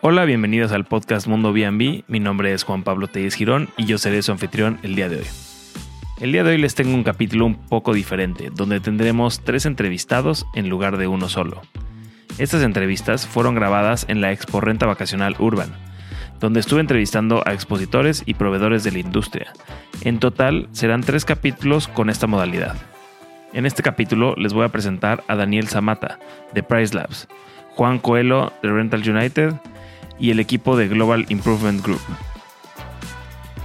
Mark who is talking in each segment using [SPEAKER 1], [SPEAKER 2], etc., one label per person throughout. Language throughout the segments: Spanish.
[SPEAKER 1] Hola, bienvenidos al podcast Mundo B&B. Mi nombre es Juan Pablo Telles Girón y yo seré su anfitrión el día de hoy. El día de hoy les tengo un capítulo un poco diferente, donde tendremos tres entrevistados en lugar de uno solo. Estas entrevistas fueron grabadas en la Expo Renta Vacacional Urban, donde estuve entrevistando a expositores y proveedores de la industria. En total serán tres capítulos con esta modalidad. En este capítulo les voy a presentar a Daniel Zamata, de Price Labs, Juan Coelho, de Rental United, y el equipo de Global Improvement Group.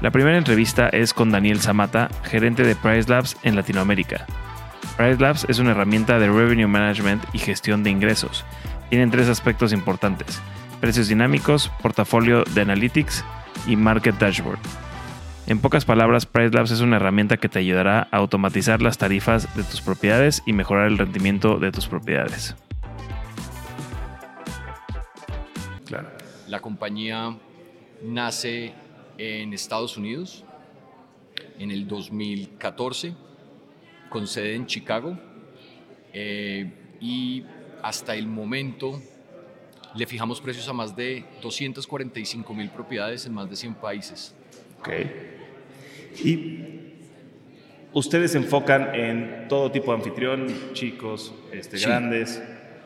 [SPEAKER 1] La primera entrevista es con Daniel Zamata, gerente de Price Labs en Latinoamérica. Price Labs es una herramienta de revenue management y gestión de ingresos. Tienen tres aspectos importantes: precios dinámicos, portafolio de analytics y market dashboard. En pocas palabras, Price Labs es una herramienta que te ayudará a automatizar las tarifas de tus propiedades y mejorar el rendimiento de tus propiedades.
[SPEAKER 2] La compañía nace en Estados Unidos en el 2014, con sede en Chicago, eh, y hasta el momento le fijamos precios a más de 245 mil propiedades en más de 100 países.
[SPEAKER 1] Ok. Y ustedes se enfocan en todo tipo de anfitrión, chicos, este, grandes.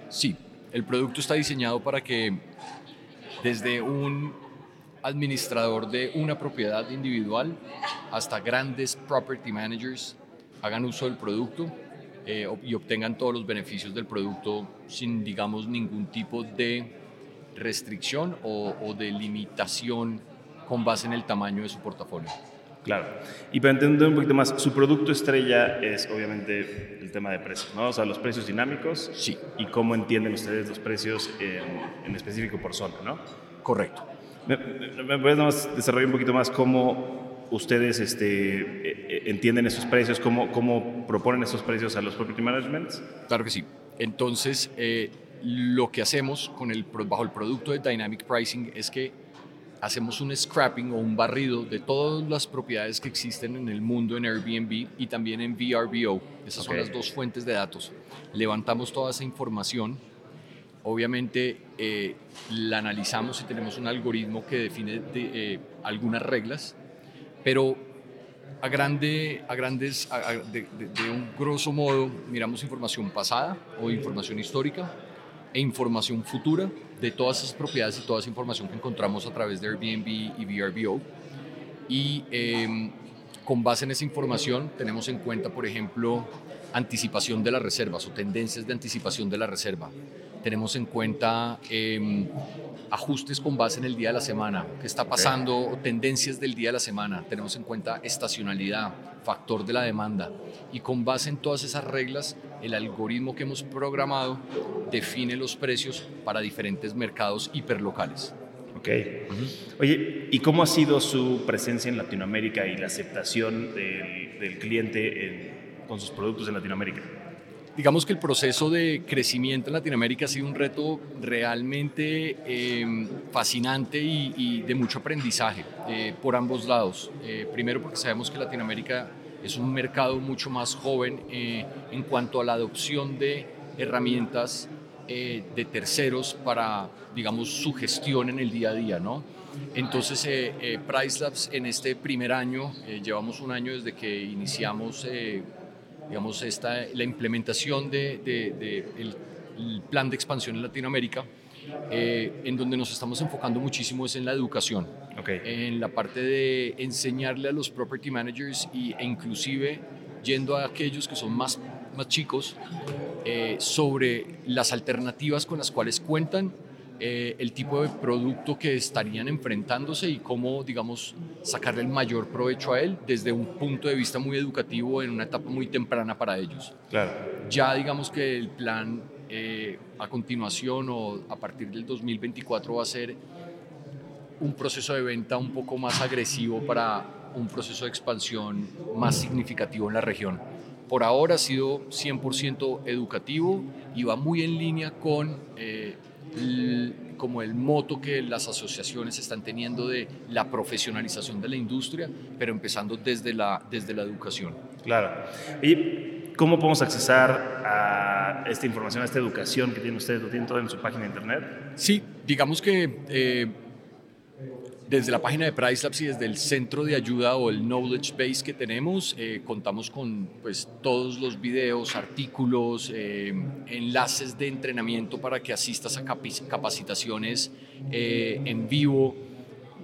[SPEAKER 2] Sí, el producto está diseñado para que desde un administrador de una propiedad individual hasta grandes property managers hagan uso del producto eh, y obtengan todos los beneficios del producto sin, digamos, ningún tipo de restricción o, o de limitación con base en el tamaño de su portafolio.
[SPEAKER 1] Claro. Y para entender un poquito más, su producto estrella es obviamente el tema de precios, ¿no? O sea, los precios dinámicos.
[SPEAKER 2] Sí.
[SPEAKER 1] Y cómo entienden ustedes los precios en, en específico por zona, ¿no?
[SPEAKER 2] Correcto.
[SPEAKER 1] ¿Me, me puedes desarrollar un poquito más cómo ustedes este, e, e, entienden esos precios, cómo, cómo proponen esos precios a los property managements?
[SPEAKER 2] Claro que sí. Entonces, eh, lo que hacemos con el, bajo el producto de Dynamic Pricing es que hacemos un scrapping o un barrido de todas las propiedades que existen en el mundo en Airbnb y también en VRBO. Esas son las dos fuentes de datos. Levantamos toda esa información. Obviamente eh, la analizamos y tenemos un algoritmo que define de, eh, algunas reglas, pero a, grande, a grandes, a, de, de un grosso modo, miramos información pasada o información histórica e información futura de todas esas propiedades y toda esa información que encontramos a través de Airbnb y VRBO. Y eh, con base en esa información tenemos en cuenta, por ejemplo, anticipación de las reservas o tendencias de anticipación de la reserva. Tenemos en cuenta eh, ajustes con base en el día de la semana, qué está pasando, tendencias del día de la semana. Tenemos en cuenta estacionalidad, factor de la demanda. Y con base en todas esas reglas, el algoritmo que hemos programado define los precios para diferentes mercados hiperlocales.
[SPEAKER 1] Ok. Oye, ¿y cómo ha sido su presencia en Latinoamérica y la aceptación del, del cliente con sus productos en Latinoamérica?
[SPEAKER 2] Digamos que el proceso de crecimiento en Latinoamérica ha sido un reto realmente eh, fascinante y, de mucho aprendizaje eh, por ambos lados. Eh, primero porque sabemos que Latinoamérica es un mercado mucho más joven eh, en cuanto a la adopción de herramientas de terceros para, digamos, su gestión en el día a día, ¿no? Entonces, eh, Price Labs en este primer año, llevamos un año desde que iniciamos, digamos, esta, la implementación del de, de, el, el plan de expansión en Latinoamérica, eh, en donde nos estamos enfocando muchísimo es en la educación,
[SPEAKER 1] okay.
[SPEAKER 2] en la parte de enseñarle a los property managers y, e inclusive yendo a aquellos que son más, más chicos eh, sobre las alternativas con las cuales cuentan eh, el tipo de producto que estarían enfrentándose y cómo, digamos, sacarle el mayor provecho a él desde un punto de vista muy educativo en una etapa muy temprana para ellos.
[SPEAKER 1] Claro.
[SPEAKER 2] Ya digamos que el plan eh, a continuación o a partir del 2024 va a ser un proceso de venta un poco más agresivo para un proceso de expansión más significativo en la región. Por ahora ha sido 100% educativo y va muy en línea con eh, como el moto que las asociaciones están teniendo de la profesionalización de la industria, pero empezando desde la, desde la educación.
[SPEAKER 1] Claro. ¿Y cómo podemos accesar a esta información, a esta educación que tienen ustedes? ¿Lo tienen todo en su página de internet?
[SPEAKER 2] Sí, digamos que... Eh, desde la página de PriceLabs y desde el centro de ayuda o el knowledge base que tenemos, eh, contamos con pues, todos los videos, artículos, eh, enlaces de entrenamiento para que asistas a capacitaciones eh, en vivo,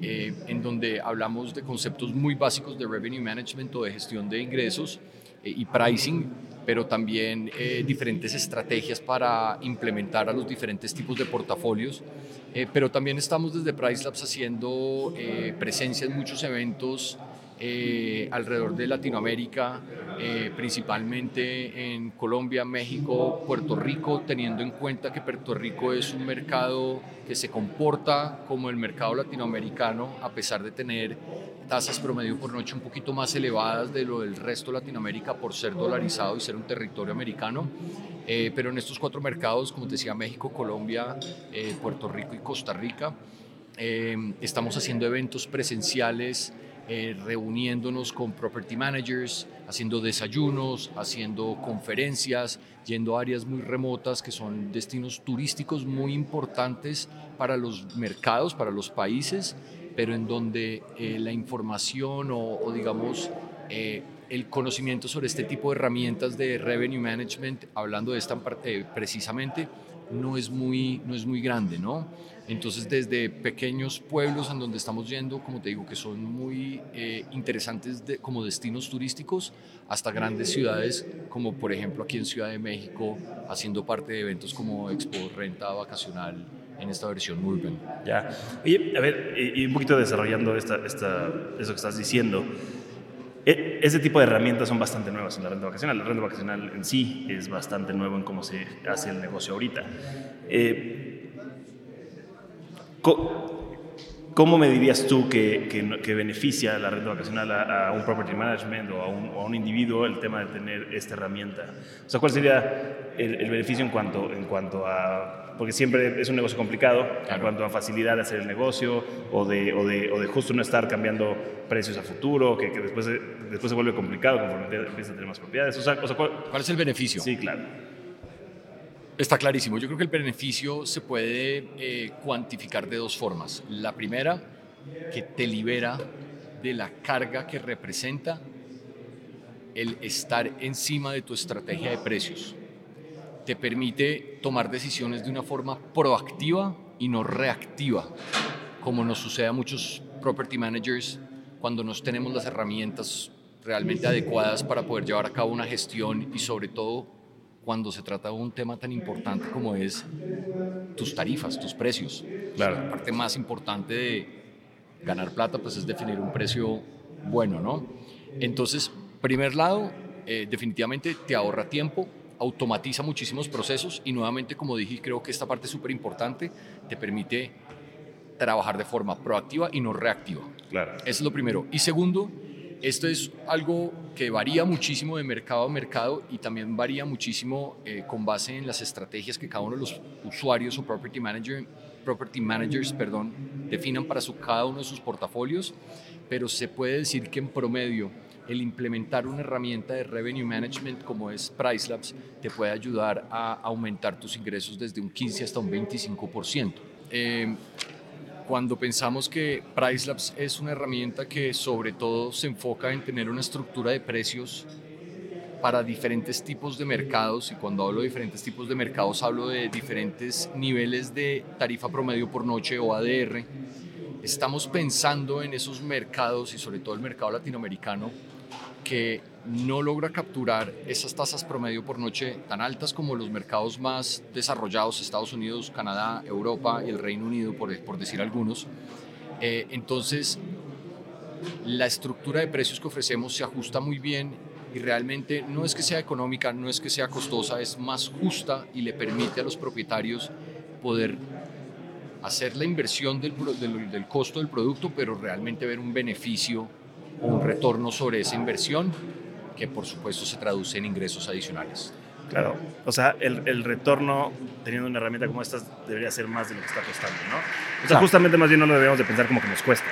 [SPEAKER 2] en donde hablamos de conceptos muy básicos de revenue management o de gestión de ingresos y pricing pero también eh, diferentes estrategias para implementar a los diferentes tipos de portafolios. Eh, pero también estamos desde PriceLabs haciendo eh, presencia en muchos eventos alrededor de Latinoamérica, principalmente en Colombia, México, Puerto Rico, teniendo en cuenta que Puerto Rico es un mercado que se comporta como el mercado latinoamericano, a pesar de tener tasas promedio por noche un poquito más elevadas de lo del resto de Latinoamérica por ser dolarizado y ser un territorio americano. Eh, pero en estos cuatro mercados, como te decía, México, Colombia, eh, Puerto Rico y Costa Rica, eh, estamos haciendo eventos presenciales, reuniéndonos con property managers, haciendo desayunos, haciendo conferencias, yendo a áreas muy remotas que son destinos turísticos muy importantes para los mercados, para los países pero en donde eh, la información o, digamos eh, el conocimiento sobre este tipo de herramientas de revenue management, hablando de esta eh, precisamente, no es muy, no es muy grande, ¿no? Entonces, desde pequeños pueblos en donde estamos yendo, como te digo, que son muy interesantes como destinos turísticos, hasta grandes ciudades, como por ejemplo aquí en Ciudad de México, haciendo parte de eventos como Expo Renta Vacacional en esta versión Urban.
[SPEAKER 1] Ya. Oye, a ver, y, un poquito desarrollando esta, esta, eso que estás diciendo. E, ese tipo de herramientas son bastante nuevas en la renta vacacional. La renta vacacional en sí es bastante nuevo en cómo se hace el negocio ahorita. Eh, ¿Cómo me dirías tú que, que, beneficia la renta vacacional a, un property management o a un, a un, individuo el tema de tener esta herramienta? O sea, ¿cuál sería el, el beneficio en cuanto, en cuanto a porque siempre es un negocio complicado en cuanto a facilidad de hacer el negocio o de, o de, o de justo no estar cambiando precios a futuro, que, que después, después se vuelve complicado conforme empieza a tener más propiedades. O sea, ¿cuál,
[SPEAKER 2] es el beneficio?
[SPEAKER 1] Sí, claro.
[SPEAKER 2] Está clarísimo. Yo creo que el beneficio se puede eh, cuantificar de dos formas. La primera, que te libera de la carga que representa el estar encima de tu estrategia de precios te permite tomar decisiones de una forma proactiva y no reactiva, como nos sucede a muchos property managers cuando nos tenemos las herramientas realmente adecuadas para poder llevar a cabo una gestión y sobre todo cuando se trata de un tema tan importante como es tus tarifas, tus precios. La parte más importante de ganar plata pues es definir un precio bueno, ¿no? Entonces, primer lado, eh, definitivamente te ahorra tiempo, automatiza muchísimos procesos y nuevamente, como dije, creo que esta parte es súper importante, te permite trabajar de forma proactiva y no reactiva.
[SPEAKER 1] Claro.
[SPEAKER 2] Eso es lo primero. Y segundo, esto es algo que varía muchísimo de mercado a mercado y también varía muchísimo eh, con base en las estrategias que cada uno de los usuarios o property, manager, property managers perdón, definan para su, cada uno de sus portafolios, pero se puede decir que en promedio el implementar una herramienta de revenue management como es PriceLabs te puede ayudar a aumentar tus ingresos desde un 15 hasta un 25%. Eh, cuando pensamos que PriceLabs es una herramienta que sobre todo se enfoca en tener una estructura de precios para diferentes tipos de mercados, y cuando hablo de diferentes tipos de mercados hablo de diferentes niveles de tarifa promedio por noche o ADR, estamos pensando en esos mercados y sobre todo el mercado latinoamericano no logra capturar esas tasas promedio por noche tan altas como los mercados más desarrollados, Estados Unidos, Canadá, Europa y el Reino Unido, por, por decir algunos. Eh, entonces, la estructura de precios que ofrecemos se ajusta muy bien y realmente no es que sea económica, no es que sea costosa, es más justa y le permite a los propietarios poder hacer la inversión del, del, costo del producto, pero realmente ver un beneficio un retorno sobre esa inversión que por supuesto se traduce en ingresos adicionales.
[SPEAKER 1] Claro, o sea, el, el, retorno teniendo una herramienta como esta debería ser más de lo que está costando, ¿no? O sea, justamente más bien no lo debemos de pensar como que nos cuesta.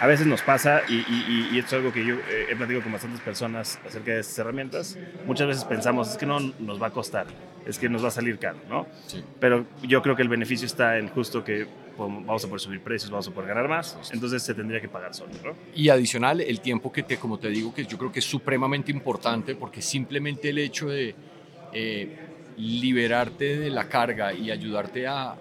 [SPEAKER 1] A veces nos pasa, y, y, y esto es algo que yo he platicado con bastantes personas acerca de estas herramientas, muchas veces pensamos, es que no nos va a costar, es que nos va a salir caro, ¿no?
[SPEAKER 2] Sí.
[SPEAKER 1] Pero yo creo que el beneficio está en justo que vamos a poder subir precios, vamos a poder ganar más, entonces se tendría que pagar solo. ¿no?
[SPEAKER 2] Y adicional, el tiempo que te, como te digo, que yo creo que es supremamente importante porque simplemente el hecho de eh, liberarte de la carga y ayudarte a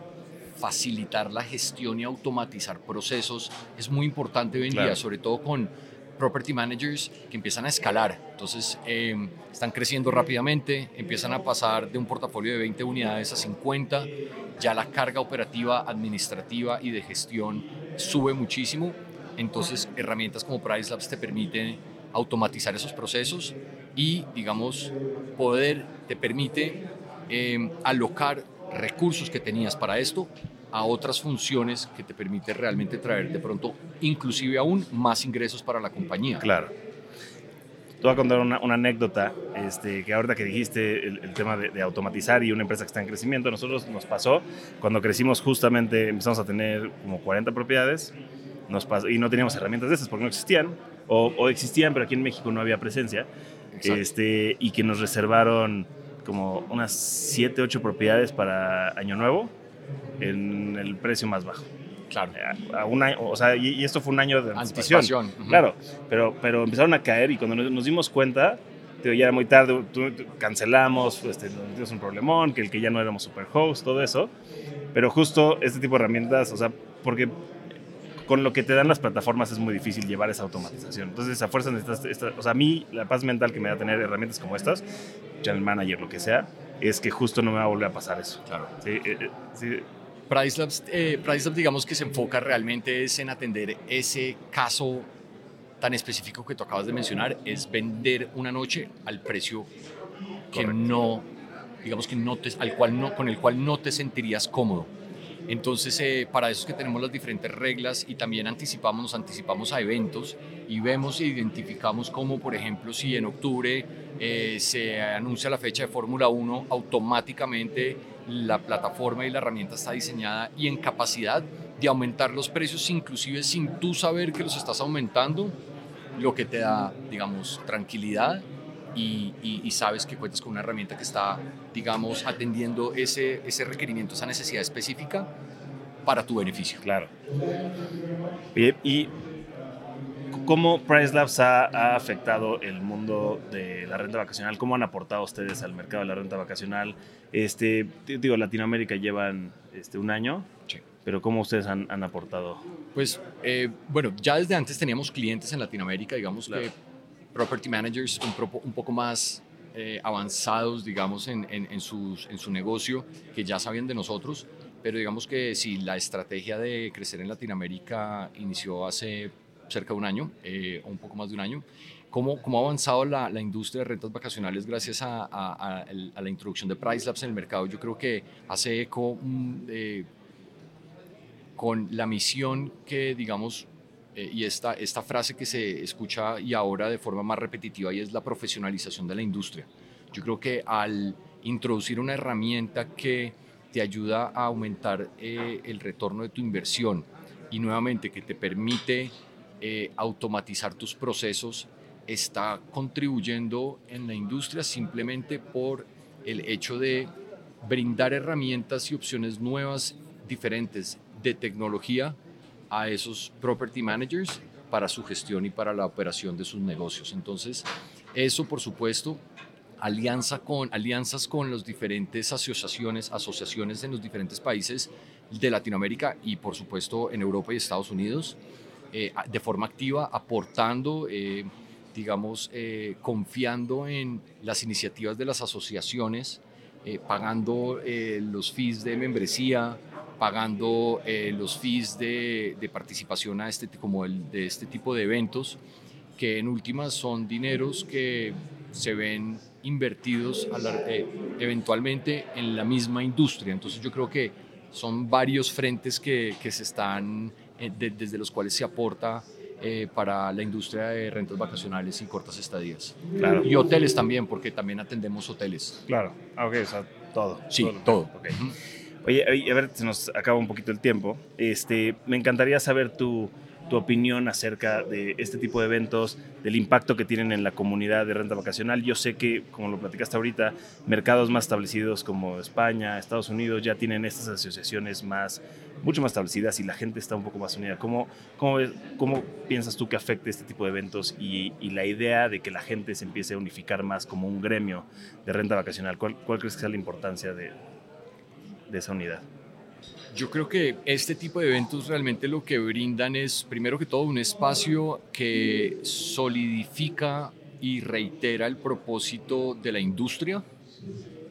[SPEAKER 2] facilitar la gestión y automatizar procesos es muy importante hoy en
[SPEAKER 1] Claro.
[SPEAKER 2] día, sobre todo con property managers que empiezan a escalar. Entonces, eh, están creciendo rápidamente, empiezan a pasar de un portafolio de 20 unidades a 50. Ya la carga operativa, administrativa y de gestión sube muchísimo. Entonces, herramientas como PriceLabs te permiten automatizar esos procesos y, digamos, poder, te permite eh, alocar recursos que tenías para esto a otras funciones que te permite realmente traer de pronto inclusive aún más ingresos para la compañía.
[SPEAKER 1] Claro. Te voy a contar una, una anécdota este, que ahorita que dijiste el, el tema de, de, automatizar y una empresa que está en crecimiento, nosotros nos pasó cuando crecimos justamente, empezamos a tener como 40 propiedades nos pasó, y no teníamos herramientas de esas porque no existían, o, o existían pero aquí en México no había presencia, este, y que nos reservaron como unas 7, 8 propiedades para Año Nuevo en el precio más bajo.
[SPEAKER 2] Claro.
[SPEAKER 1] A, a un año, o sea, y, y, esto fue un año de anticipación. anticipación. Uh -huh. Claro, pero, pero empezaron a caer y cuando nos, nos dimos cuenta, ya era muy tarde, tú, tú, cancelamos, este, tuvimos un problemón, que el que ya no éramos super host, todo eso. Pero justo este tipo de herramientas, o sea, porque con lo que te dan las plataformas es muy difícil llevar esa automatización. Entonces, a fuerza necesitas, esta, o sea, a mí la paz mental que me da tener herramientas como estas, channel manager, lo que sea, es que justo no me va a volver a pasar eso.
[SPEAKER 2] Claro.
[SPEAKER 1] Sí, eh, sí.
[SPEAKER 2] PriceLabs, eh, PriceLabs, digamos que se enfoca realmente es en atender ese caso tan específico que tú acabas de mencionar, es vender una noche al precio que Correcto. no, digamos que no te, al cual no, con el cual no te sentirías cómodo. Entonces, eh, para eso es que tenemos las diferentes reglas y también anticipamos, nos anticipamos a eventos y vemos e identificamos como, por ejemplo, si en octubre eh, se anuncia la fecha de Fórmula 1, automáticamente la plataforma y la herramienta está diseñada y en capacidad de aumentar los precios, inclusive sin tú saber que los estás aumentando, lo que te da, digamos, tranquilidad y, y, y, sabes que cuentas con una herramienta que está, digamos, atendiendo ese, ese requerimiento, esa necesidad específica para tu beneficio.
[SPEAKER 1] Claro. Oye, y ¿cómo PriceLabs ha, ha, afectado el mundo de la renta vacacional? ¿Cómo han aportado ustedes al mercado de la renta vacacional? Este, digo, Latinoamérica llevan este, un año.
[SPEAKER 2] Sí.
[SPEAKER 1] Pero ¿cómo ustedes han, han aportado?
[SPEAKER 2] Pues, eh, bueno, ya desde antes teníamos clientes en Latinoamérica, digamos claro. que property managers un, un poco más eh, avanzados, digamos, en, en, en, sus, en su negocio, que ya sabían de nosotros, pero digamos que si la estrategia de crecer en Latinoamérica inició hace cerca de un año, eh, o un poco más de un año, ¿cómo, cómo ha avanzado la, la, industria de rentas vacacionales gracias a, a, a, la introducción de PriceLabs en el mercado? Yo creo que hace eco um, eh, con la misión que, digamos, eh, y esta, esta frase que se escucha y ahora de forma más repetitiva es la profesionalización de la industria. Yo creo que al introducir una herramienta que te ayuda a aumentar eh, el retorno de tu inversión y nuevamente que te permite eh, automatizar tus procesos, está contribuyendo en la industria simplemente por el hecho de brindar herramientas y opciones nuevas, diferentes de tecnología a esos property managers para su gestión y para la operación de sus negocios. Entonces, eso por supuesto, alianza con, alianzas con las diferentes asociaciones, asociaciones en los diferentes países de Latinoamérica y por supuesto en Europa y Estados Unidos, eh, de forma activa, aportando, eh, digamos, eh, confiando en las iniciativas de las asociaciones, eh, pagando eh, los fees de membresía, pagando los fees de, de, participación a este, como el, de este tipo de eventos, que en últimas son dineros que se ven invertidos eventualmente en la misma industria. Entonces yo creo que son varios frentes que, que se están, desde los cuales se aporta eh, para la industria de rentas vacacionales y cortas estadías. Claro. Y hoteles también, porque también atendemos hoteles.
[SPEAKER 1] Claro, ah, ok, o sea, todo.
[SPEAKER 2] Sí, todo.
[SPEAKER 1] Oye, a ver, se nos acaba un poquito el tiempo. Este, me encantaría saber tu tu opinión acerca de este tipo de eventos, del impacto que tienen en la comunidad de renta vacacional. Yo sé que, como lo platicaste ahorita, mercados más establecidos como España, Estados Unidos ya tienen estas asociaciones más, mucho más establecidas y la gente está un poco más unida. ¿Cómo, cómo, cómo piensas tú que afecte este tipo de eventos y, la idea de que la gente se empiece a unificar más como un gremio de renta vacacional? ¿Cuál, cuál crees que sea la importancia de, de esa unidad?
[SPEAKER 2] Yo creo que este tipo de eventos realmente lo que brindan es, primero que todo, un espacio que solidifica y reitera el propósito de la industria,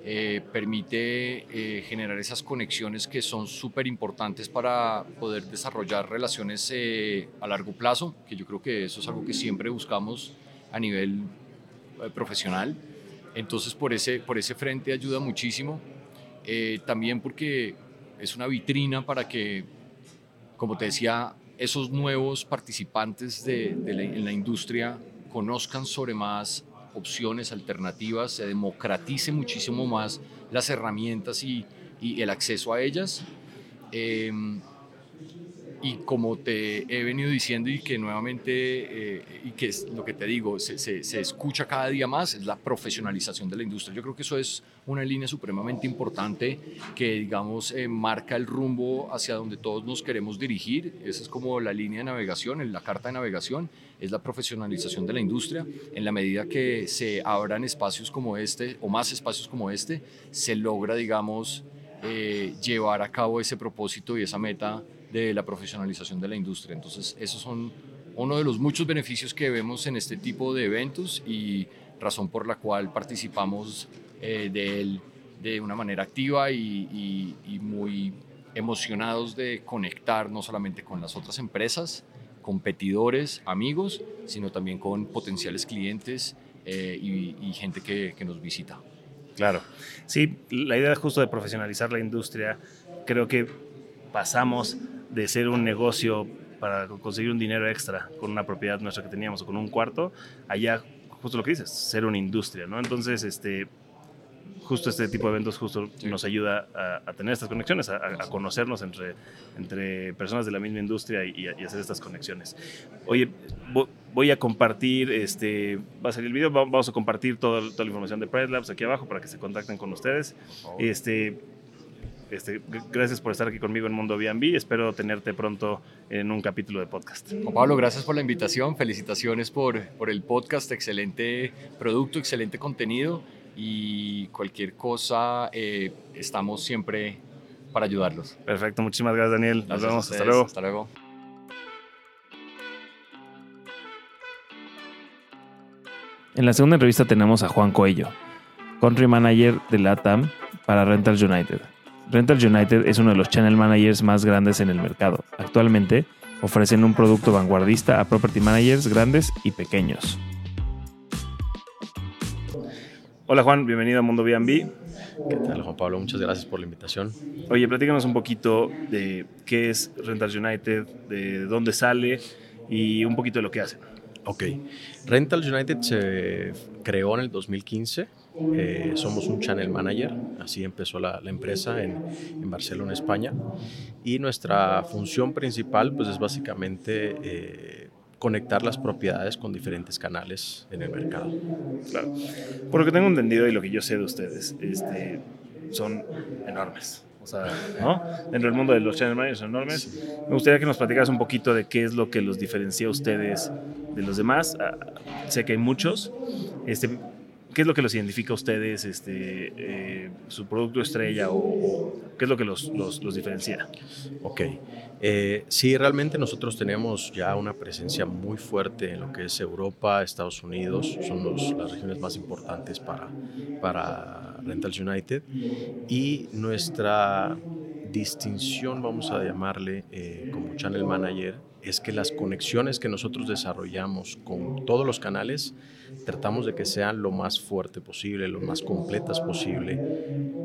[SPEAKER 2] eh, permite eh, generar esas conexiones que son súper importantes para poder desarrollar relaciones eh, a largo plazo, que yo creo que eso es algo que siempre buscamos a nivel profesional. Entonces por ese, por ese frente ayuda muchísimo. También porque es una vitrina para que, como te decía, esos nuevos participantes de, en la industria conozcan sobre más opciones alternativas, se democratice muchísimo más las herramientas y, el acceso a ellas. Eh, y como te he venido diciendo y que nuevamente, eh, y que es lo que te digo, se, se, escucha cada día más, es la profesionalización de la industria. Yo creo que eso es una línea supremamente importante que, digamos, eh, marca el rumbo hacia donde todos nos queremos dirigir. Esa es como la línea de navegación, en la carta de navegación, es la profesionalización de la industria. En la medida que se abran espacios como este, o más espacios como este, se logra, digamos, eh, llevar a cabo ese propósito y esa meta de la profesionalización de la industria. Entonces, esos son uno de los muchos beneficios que vemos en este tipo de eventos y razón por la cual participamos eh, de él de una manera activa y, muy emocionados de conectar no solamente con las otras empresas, competidores, amigos, sino también con potenciales clientes eh, y, gente que, que nos visita.
[SPEAKER 1] Claro, sí, la idea justo de profesionalizar la industria, creo que pasamos de ser un negocio para conseguir un dinero extra con una propiedad nuestra que teníamos o con un cuarto, allá, justo lo que dices, ser una industria, ¿no? Entonces, este, justo este tipo de eventos justo nos ayuda a, tener estas conexiones, a, conocernos entre, entre personas de la misma industria y, hacer estas conexiones. Oye, voy a compartir, este, va a salir el video, vamos a compartir toda, toda la información de Pride Labs aquí abajo para que se contacten con ustedes. Este, este, gracias por estar aquí conmigo en Mundo B&B. Espero tenerte pronto en un capítulo de podcast.
[SPEAKER 2] Juan Pablo, gracias por la invitación. Felicitaciones por, por el podcast. Excelente producto, excelente contenido. Y cualquier cosa, eh, estamos siempre para ayudarlos.
[SPEAKER 1] Perfecto. Muchísimas gracias, Daniel. Nos vemos. Hasta luego.
[SPEAKER 2] Hasta luego.
[SPEAKER 1] En la segunda entrevista tenemos a Juan Coello, Country Manager de LATAM para Rentals United. Rental United es uno de los channel managers más grandes en el mercado. Actualmente ofrecen un producto vanguardista a property managers grandes y pequeños. Hola Juan, bienvenido a Mundo B&B.
[SPEAKER 3] ¿Qué tal Juan Pablo? Muchas gracias por la invitación.
[SPEAKER 1] Oye, platícanos un poquito de qué es Rental United, de dónde sale y un poquito de lo que hacen.
[SPEAKER 3] Ok, Rental United se creó en el 2015 eh, somos un channel manager, así empezó la, empresa en, en, Barcelona, España. Y nuestra función principal pues, es básicamente eh, conectar las propiedades con diferentes canales en el mercado.
[SPEAKER 1] Claro. Por lo que tengo entendido y lo que yo sé de ustedes, este, son enormes. O sea, ¿no? Dentro del mundo de los channel managers son enormes. Me gustaría que nos platicaras un poquito de qué es lo que los diferencia a ustedes de los demás. Ah, sé que hay muchos. Este, ¿qué es lo que los identifica a ustedes, este, eh, su producto estrella o, qué es lo que los, los, diferencia?
[SPEAKER 3] Ok, eh, sí, realmente nosotros tenemos ya una presencia muy fuerte en lo que es Europa, Estados Unidos, son las regiones más importantes para, para Rentals United y nuestra distinción, vamos a llamarle eh, como channel manager, es que las conexiones que nosotros desarrollamos con todos los canales tratamos de que sean lo más fuerte posible, lo más completas posible,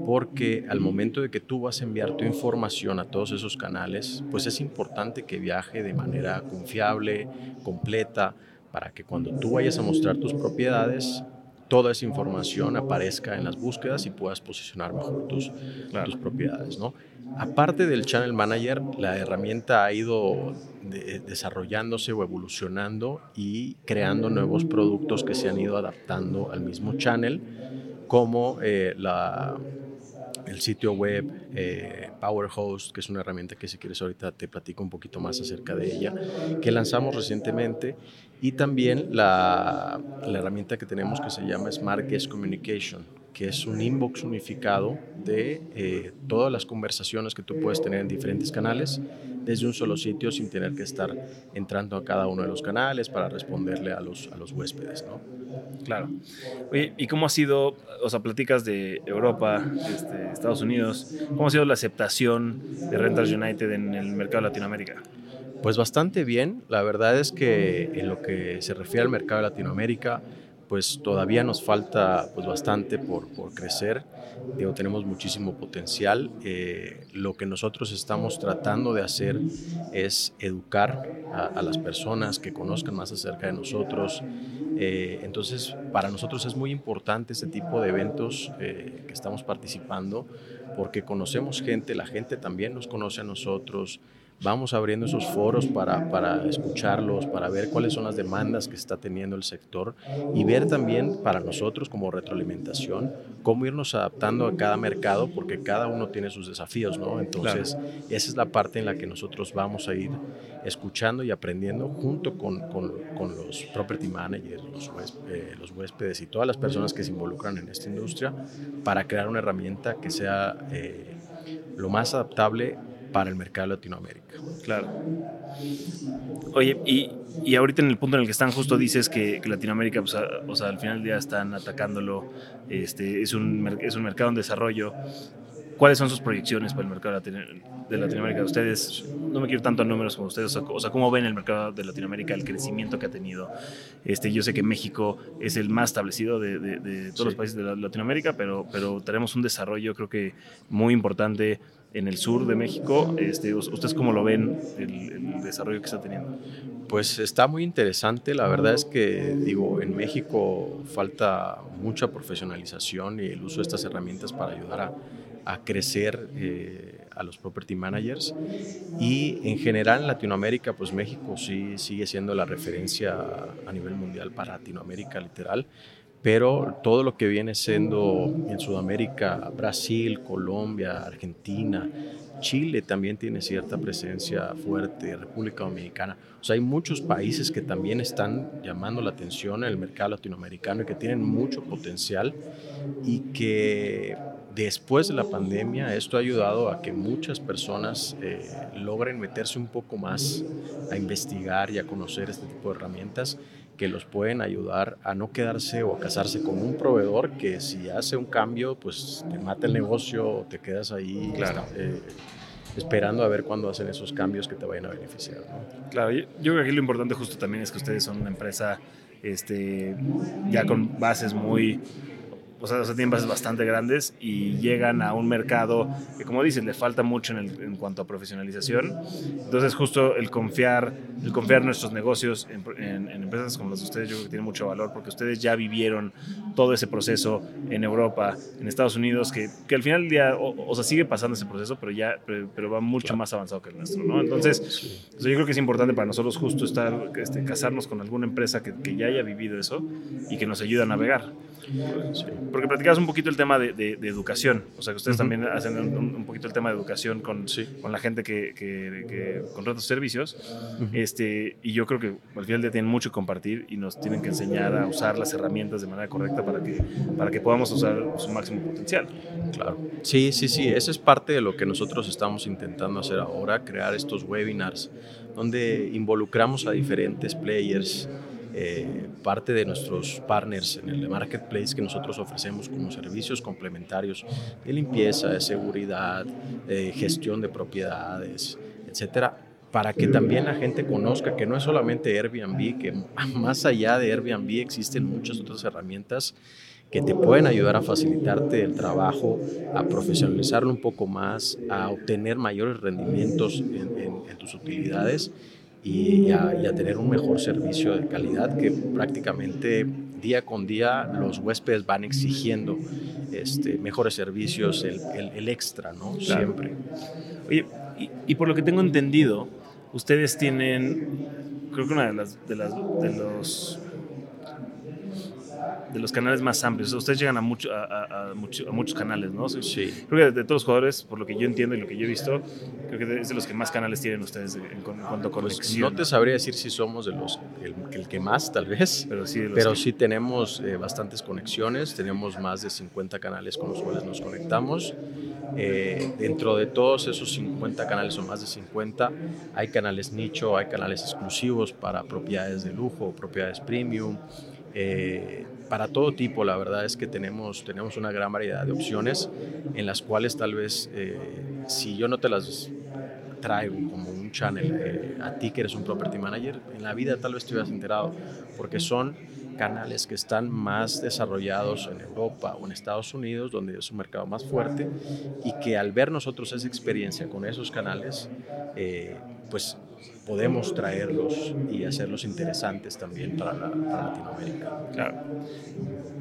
[SPEAKER 3] porque al momento de que tú vas a enviar tu información a todos esos canales, pues es importante que viaje de manera confiable, completa, para que cuando tú vayas a mostrar tus propiedades, toda esa información aparezca en las búsquedas y puedas posicionar mejor tus, tus propiedades, ¿no? Aparte del Channel Manager, la herramienta ha ido desarrollándose o evolucionando y creando nuevos productos que se han ido adaptando al mismo channel, como eh, la, el sitio web eh, PowerHost, que es una herramienta que si quieres ahorita te platico un poquito más acerca de ella, que lanzamos recientemente, y también la, la herramienta que tenemos que se llama Smart Guest Communication, que es un inbox unificado de eh, todas las conversaciones que tú puedes tener en diferentes canales desde un solo sitio sin tener que estar entrando a cada uno de los canales para responderle a los, a los huéspedes, ¿no?
[SPEAKER 1] Claro. Oye, ¿y cómo ha sido, o sea, platicas de Europa, este, Estados Unidos, cómo ha sido la aceptación de Rentals United en el mercado de Latinoamérica?
[SPEAKER 3] Pues bastante bien. La verdad es que en lo que se refiere al mercado de Latinoamérica, pues todavía nos falta pues bastante por, por crecer. Digo, tenemos muchísimo potencial. Eh, lo que nosotros estamos tratando de hacer es educar a, las personas que conozcan más acerca de nosotros. Eh, entonces, para nosotros es muy importante este tipo de eventos eh, que estamos participando porque conocemos gente, la gente también nos conoce a nosotros vamos abriendo esos foros para, para, escucharlos, para ver cuáles son las demandas que está teniendo el sector y ver también para nosotros como retroalimentación cómo irnos adaptando a cada mercado porque cada uno tiene sus desafíos, ¿no? Entonces, esa es la parte en la que nosotros vamos a ir escuchando y aprendiendo junto con, con, con los property managers, los, eh, los, huéspedes y todas las personas que se involucran en esta industria para crear una herramienta que sea eh, lo más adaptable para el mercado de Latinoamérica.
[SPEAKER 1] Claro. Oye, y, y, ahorita en el punto en el que están, justo dices que, Latinoamérica, pues, o sea, al final del día están atacándolo, este, es, un, es un mercado en desarrollo. ¿Cuáles son sus proyecciones para el mercado de Latinoamérica? Ustedes, no me quiero tanto en números como ustedes, o sea, ¿cómo ven el mercado de Latinoamérica, el crecimiento que ha tenido? Este, yo sé que México es el más establecido de, de, todos los países de Latinoamérica, pero, pero tenemos un desarrollo creo que muy importante en el sur de México. Este, ¿Ustedes cómo lo ven el, desarrollo que está teniendo?
[SPEAKER 3] Pues está muy interesante. La verdad es que, digo, en México falta mucha profesionalización y el uso de estas herramientas para ayudar a, crecer eh, a los property managers. Y en general en Latinoamérica, pues México sí sigue siendo la referencia a nivel mundial para Latinoamérica, literal pero todo lo que viene siendo en Sudamérica, Brasil, Colombia, Argentina, Chile también tiene cierta presencia fuerte, República Dominicana. O sea, hay muchos países que también están llamando la atención en el mercado latinoamericano y que tienen mucho potencial y que después de la pandemia esto ha ayudado a que muchas personas eh, logren meterse un poco más a investigar y a conocer este tipo de herramientas que los pueden ayudar a no quedarse o a casarse con un proveedor que si hace un cambio, pues te mata el negocio, te quedas ahí eh, esperando a ver cuándo hacen esos cambios que te vayan a beneficiar.
[SPEAKER 1] Claro, yo, creo que aquí lo importante justo también es que ustedes son una empresa este, ya con bases muy o sea, tienen bases bastante grandes y llegan a un mercado que, como dicen, le falta mucho en, en cuanto a profesionalización. Entonces, justo el confiar, el confiar nuestros negocios en, empresas como las de ustedes, yo creo que tiene mucho valor porque ustedes ya vivieron todo ese proceso en Europa, en Estados Unidos, que, que al final del día, o, sea, sigue pasando ese proceso, pero ya, pero, va mucho más avanzado que el nuestro, ¿no? Entonces, yo creo que es importante para nosotros justo estar, este, casarnos con alguna empresa que, que ya haya vivido eso y que nos ayude a navegar. Porque platicabas un poquito el tema de, de, educación, o sea que ustedes también hacen un, poquito el tema de educación con, con la gente que, que, que contrata sus servicios, este, y yo creo que al final día tienen mucho que compartir y nos tienen que enseñar a usar las herramientas de manera correcta para que, para que podamos usar su máximo potencial.
[SPEAKER 3] Claro, sí, sí, sí, esa es parte de lo que nosotros estamos intentando hacer ahora, crear estos webinars donde involucramos a diferentes players, eh, parte de nuestros partners en el marketplace que nosotros ofrecemos como servicios complementarios de limpieza, de seguridad, de gestión de propiedades, etcétera, para que también la gente conozca que no es solamente Airbnb, que más allá de Airbnb existen muchas otras herramientas que te pueden ayudar a facilitarte el trabajo, a profesionalizarlo un poco más, a obtener mayores rendimientos en, tus utilidades y a, tener un mejor servicio de calidad que prácticamente día con día los huéspedes van exigiendo este, mejores servicios, el, extra, ¿no? Siempre.
[SPEAKER 1] Oye, y, por lo que tengo entendido, ustedes tienen, creo que una de las, de, las, de los de los canales más amplios. Ustedes llegan a, mucho, a, muchos canales, ¿no?
[SPEAKER 3] Sí.
[SPEAKER 1] Creo que de, todos los jugadores, por lo que yo entiendo y lo que yo he visto, creo que es de los que más canales tienen ustedes en, cuanto a pues conexión.
[SPEAKER 3] no te sabría decir si somos de los el, que más, tal vez, pero sí, pero sí tenemos eh, bastantes conexiones, tenemos más de 50 canales con los cuales nos conectamos. Eh, dentro de todos esos 50 canales o más de 50, hay canales nicho, hay canales exclusivos para propiedades de lujo, propiedades premium. Eh, para todo tipo, la verdad es que tenemos, tenemos una gran variedad de opciones en las cuales tal vez eh, si yo no te las traigo como un channel eh, a ti que eres un property manager, en la vida tal vez te hubieras enterado, porque son canales que están más desarrollados en Europa o en Estados Unidos, donde es un mercado más fuerte, y que al ver nosotros esa experiencia con esos canales, eh, pues podemos traerlos y hacerlos interesantes también para, Latinoamérica.
[SPEAKER 1] Claro.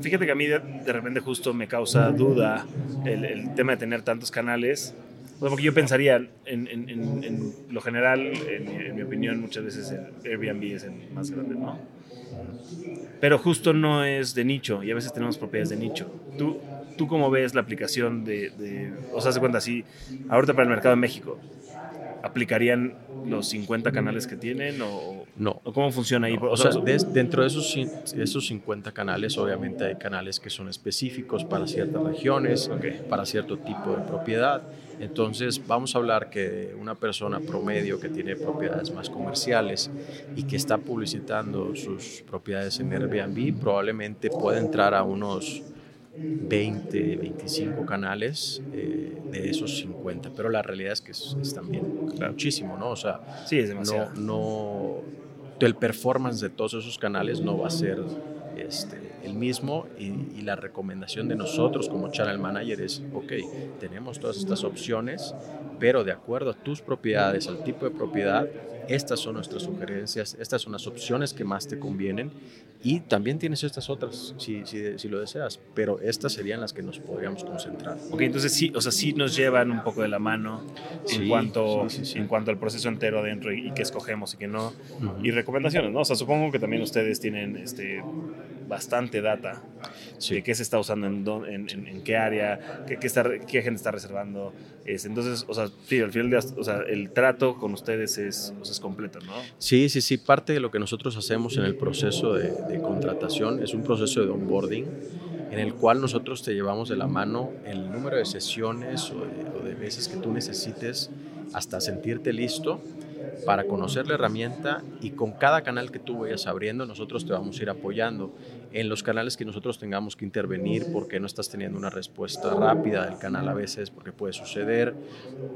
[SPEAKER 1] Fíjate que a mí de, repente justo me causa duda el, tema de tener tantos canales. Porque yo pensaría, en, en, lo general, en, mi opinión, muchas veces el Airbnb es el más grande, ¿no? Pero justo no es de nicho y a veces tenemos propiedades de nicho. ¿Tú, tú cómo ves la aplicación de, de o sea, se cuenta así, ahorita para el mercado de México, ¿aplicarían los 50 canales que tienen o,
[SPEAKER 3] no.
[SPEAKER 1] cómo funciona ahí?
[SPEAKER 3] O, sea, dentro de esos, esos 50 canales obviamente hay canales que son específicos para ciertas regiones, para cierto tipo de propiedad. Entonces vamos a hablar que una persona promedio que tiene propiedades más comerciales y que está publicitando sus propiedades en Airbnb probablemente puede entrar a unos 20, 25 canales eh, de esos 50, pero la realidad es que es, también muchísimo, ¿no? O sea,
[SPEAKER 1] sí, es demasiado.
[SPEAKER 3] No, no, el performance de todos esos canales no va a ser este, el mismo y, y, la recomendación de nosotros como channel manager es, ok, tenemos todas estas opciones, pero de acuerdo a tus propiedades, al tipo de propiedad, estas son nuestras sugerencias, estas son las opciones que más te convienen y también tienes estas otras si, si, si, lo deseas, pero estas serían las que nos podríamos concentrar.
[SPEAKER 1] Ok, entonces sí, o sea, sí nos llevan un poco de la mano en, cuanto, en cuanto al proceso entero adentro y, qué escogemos y qué no. Y recomendaciones, ¿no? O sea, supongo que también ustedes tienen este, bastante data de qué se está usando en, en, en qué área, qué, qué, está, qué, gente está reservando. Es, entonces, o sea, sí, al final, de, o sea, el trato con ustedes es, o sea, es completo, ¿no?
[SPEAKER 3] Sí, sí, sí. Parte de lo que nosotros hacemos en el proceso de de contratación, es un proceso de onboarding en el cual nosotros te llevamos de la mano el número de sesiones o de, veces que tú necesites hasta sentirte listo para conocer la herramienta y con cada canal que tú vayas abriendo nosotros te vamos a ir apoyando en los canales que nosotros tengamos que intervenir porque no estás teniendo una respuesta rápida del canal a veces porque puede suceder.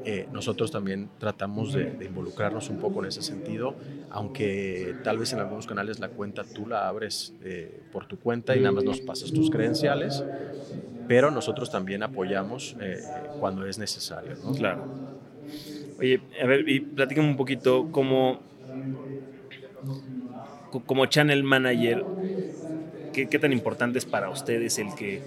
[SPEAKER 3] Eh, nosotros también tratamos de, involucrarnos un poco en ese sentido, aunque tal vez en algunos canales la cuenta tú la abres eh, por tu cuenta y nada más nos pasas tus credenciales, pero nosotros también apoyamos eh, cuando es necesario.
[SPEAKER 1] Claro. Oye, a ver, y platícame un poquito cómo, como channel manager, ¿qué, tan importante es para ustedes el que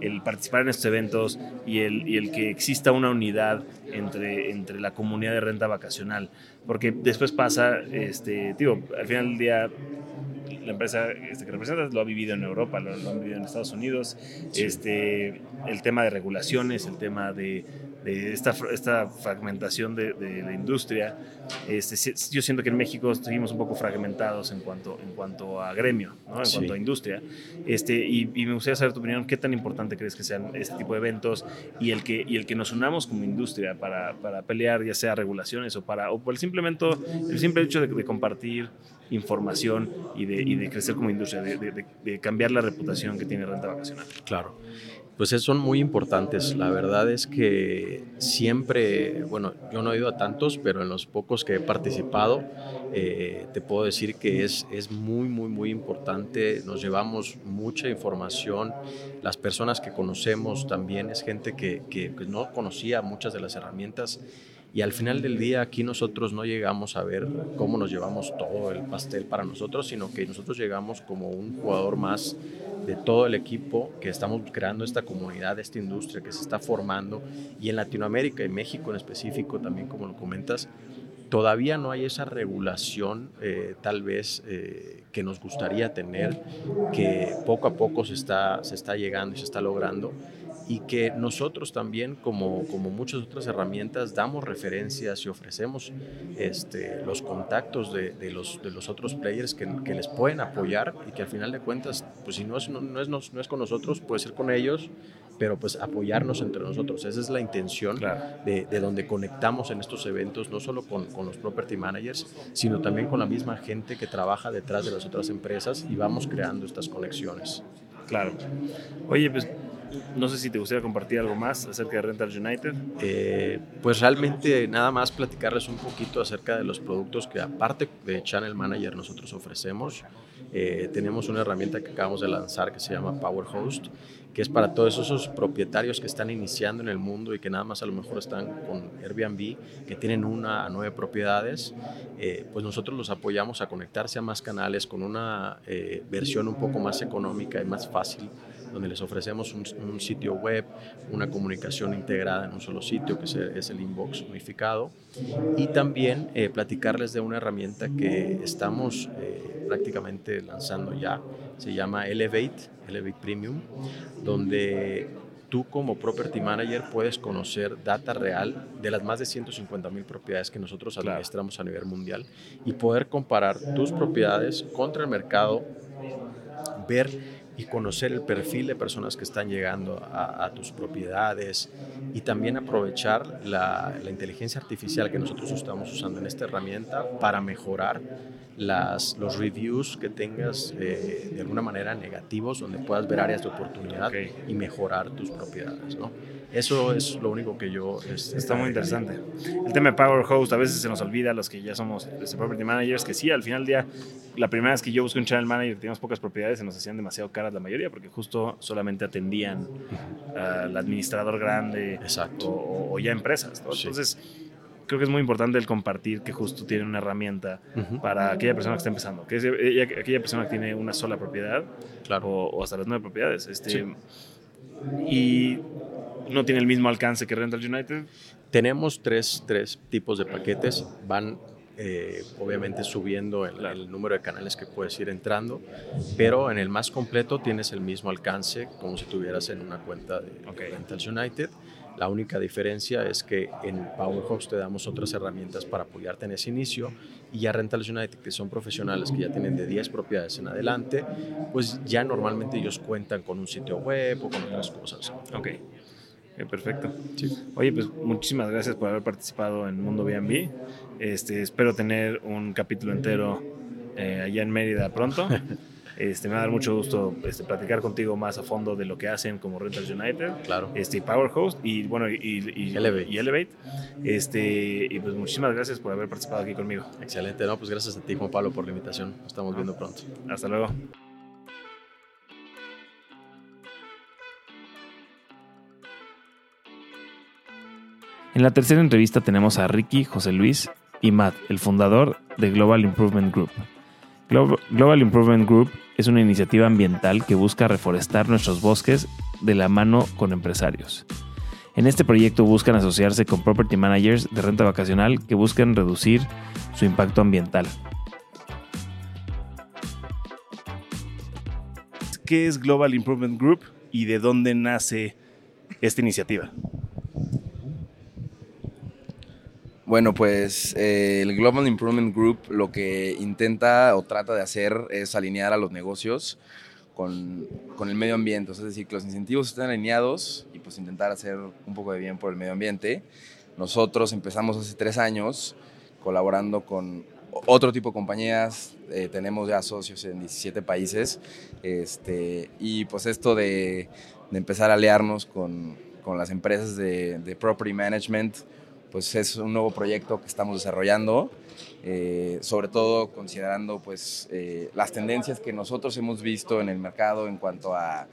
[SPEAKER 1] el participar en estos eventos y el, y el que exista una unidad entre, entre la comunidad de renta vacacional. Porque después pasa, este, digo, al final del día la empresa este, que representas lo ha vivido en Europa, lo, lo han vivido en Estados Unidos. Este, el tema de regulaciones, el tema de de esta, esta fragmentación de, de la industria. Este, yo siento que en México seguimos un poco fragmentados en cuanto, en cuanto a gremio, ¿no? en cuanto a industria. Este, y, me gustaría saber tu opinión, ¿qué tan importante crees que sean este tipo de eventos y el que, y el que nos unamos como industria para, para pelear ya sea regulaciones o, para, o por el, simplemente, el simple hecho de, de compartir información y de, y de, crecer como industria, de, de cambiar la reputación que tiene renta vacacional?
[SPEAKER 3] Claro. Pues son muy importantes. La verdad es que siempre, bueno, yo no he ido a tantos, pero en los pocos que he participado, eh, te puedo decir que es, es muy, muy, muy importante. Nos llevamos mucha información. Las personas que conocemos también es gente que, que no conocía muchas de las herramientas y al final del día aquí nosotros no llegamos a ver cómo nos llevamos todo el pastel para nosotros, sino que nosotros llegamos como un jugador más de todo el equipo que estamos creando esta comunidad, esta industria que se está formando y en Latinoamérica y México en específico también como lo comentas, todavía no hay esa regulación eh, tal vez eh, que nos gustaría tener, que poco a poco se está, se está llegando y se está logrando y que nosotros también, como, como muchas otras herramientas, damos referencias y ofrecemos este, los contactos de, de, los, de los otros players que, que, les pueden apoyar y que al final de cuentas, pues si no es, no, no, es, no es con nosotros, puede ser con ellos, pero pues apoyarnos entre nosotros. Esa es la intención de, de, donde conectamos en estos eventos, no solo con, con, los property managers, sino también con la misma gente que trabaja detrás de las otras empresas y vamos creando estas conexiones.
[SPEAKER 1] Claro. Oye, pues no sé si te gustaría compartir algo más acerca de Rental United.
[SPEAKER 3] Eh, pues realmente nada más platicarles un poquito acerca de los productos que aparte de Channel Manager nosotros ofrecemos. Eh, tenemos una herramienta que acabamos de lanzar que se llama Power Host, que es para todos esos propietarios que están iniciando en el mundo y que nada más a lo mejor están con Airbnb, que tienen una a nueve propiedades, eh, pues nosotros los apoyamos a conectarse a más canales con una versión un poco más económica y más fácil donde les ofrecemos un, sitio web, una comunicación integrada en un solo sitio, que es el inbox unificado, y también eh, platicarles de una herramienta que estamos eh, prácticamente lanzando ya, se llama Elevate, Elevate Premium, donde tú como property manager puedes conocer data real de las más de 150 mil propiedades que nosotros administramos a nivel mundial y poder comparar tus propiedades contra el mercado, ver y conocer el perfil de personas que están llegando a, tus propiedades y también aprovechar la, la, inteligencia artificial que nosotros estamos usando en esta herramienta para mejorar las, los reviews que tengas eh, de alguna manera negativos, donde puedas ver áreas de oportunidad y mejorar tus propiedades. ¿no? Eso es lo único que yo...
[SPEAKER 1] Este, Está muy interesante. El tema de Power Host, a veces se nos olvida los que ya somos este, property managers, que sí, al final del día, la primera vez que yo busqué un channel manager, teníamos pocas propiedades, se nos hacían demasiado caras la mayoría, porque justo solamente atendían al administrador grande o, ya empresas. Entonces creo que es muy importante el compartir que justo tiene una herramienta para aquella persona que está empezando, que es aquella persona que tiene una sola propiedad claro. o, hasta las nueve propiedades. Este, Y no tiene el mismo alcance que Rental United.
[SPEAKER 3] Tenemos tres, tres tipos de paquetes, van eh, obviamente subiendo el, el, número de canales que puedes ir entrando, pero en el más completo tienes el mismo alcance como si tuvieras en una cuenta de Rental United. La única diferencia es que en PowerHouse te damos otras herramientas para apoyarte en ese inicio y ya Rentals United, que son profesionales que ya tienen de 10 propiedades en adelante, pues ya normalmente ellos cuentan con un sitio web o con otras cosas.
[SPEAKER 1] Ok. perfecto. Oye, pues muchísimas gracias por haber participado en Mundo B&B. Este, espero tener un capítulo entero eh, allá en Mérida pronto. Este, me va a dar mucho gusto este, platicar contigo más a fondo de lo que hacen como Rentals United,
[SPEAKER 3] claro.
[SPEAKER 1] este, Power Host y, bueno, y, y, Elevate. y Elevate. Este, y pues muchísimas gracias por haber participado aquí conmigo.
[SPEAKER 3] Excelente, no, pues gracias a ti, Juan Pablo, por la invitación. Nos estamos viendo pronto.
[SPEAKER 1] Hasta luego. En la tercera entrevista tenemos a Ricky, José Luis y Matt, el fundador de Global Improvement Group. Global Improvement Group es una iniciativa ambiental que busca reforestar nuestros bosques de la mano con empresarios. En este proyecto buscan asociarse con property managers de renta vacacional que buscan reducir su impacto ambiental. qué es Global Improvement Group y de dónde nace esta iniciativa.
[SPEAKER 4] Bueno, pues eh, el Global Improvement Group lo que intenta o trata de hacer es alinear a los negocios con, con, el medio ambiente, es decir, que los incentivos estén alineados y pues intentar hacer un poco de bien por el medio ambiente. Nosotros empezamos hace tres años colaborando con otro tipo de compañías, eh, tenemos ya socios en 17 países, este, y pues esto de, empezar a aliarnos con, con las empresas de property management, pues es un nuevo proyecto que estamos desarrollando, eh, sobre todo considerando pues eh, las tendencias que nosotros hemos visto en el mercado en cuanto a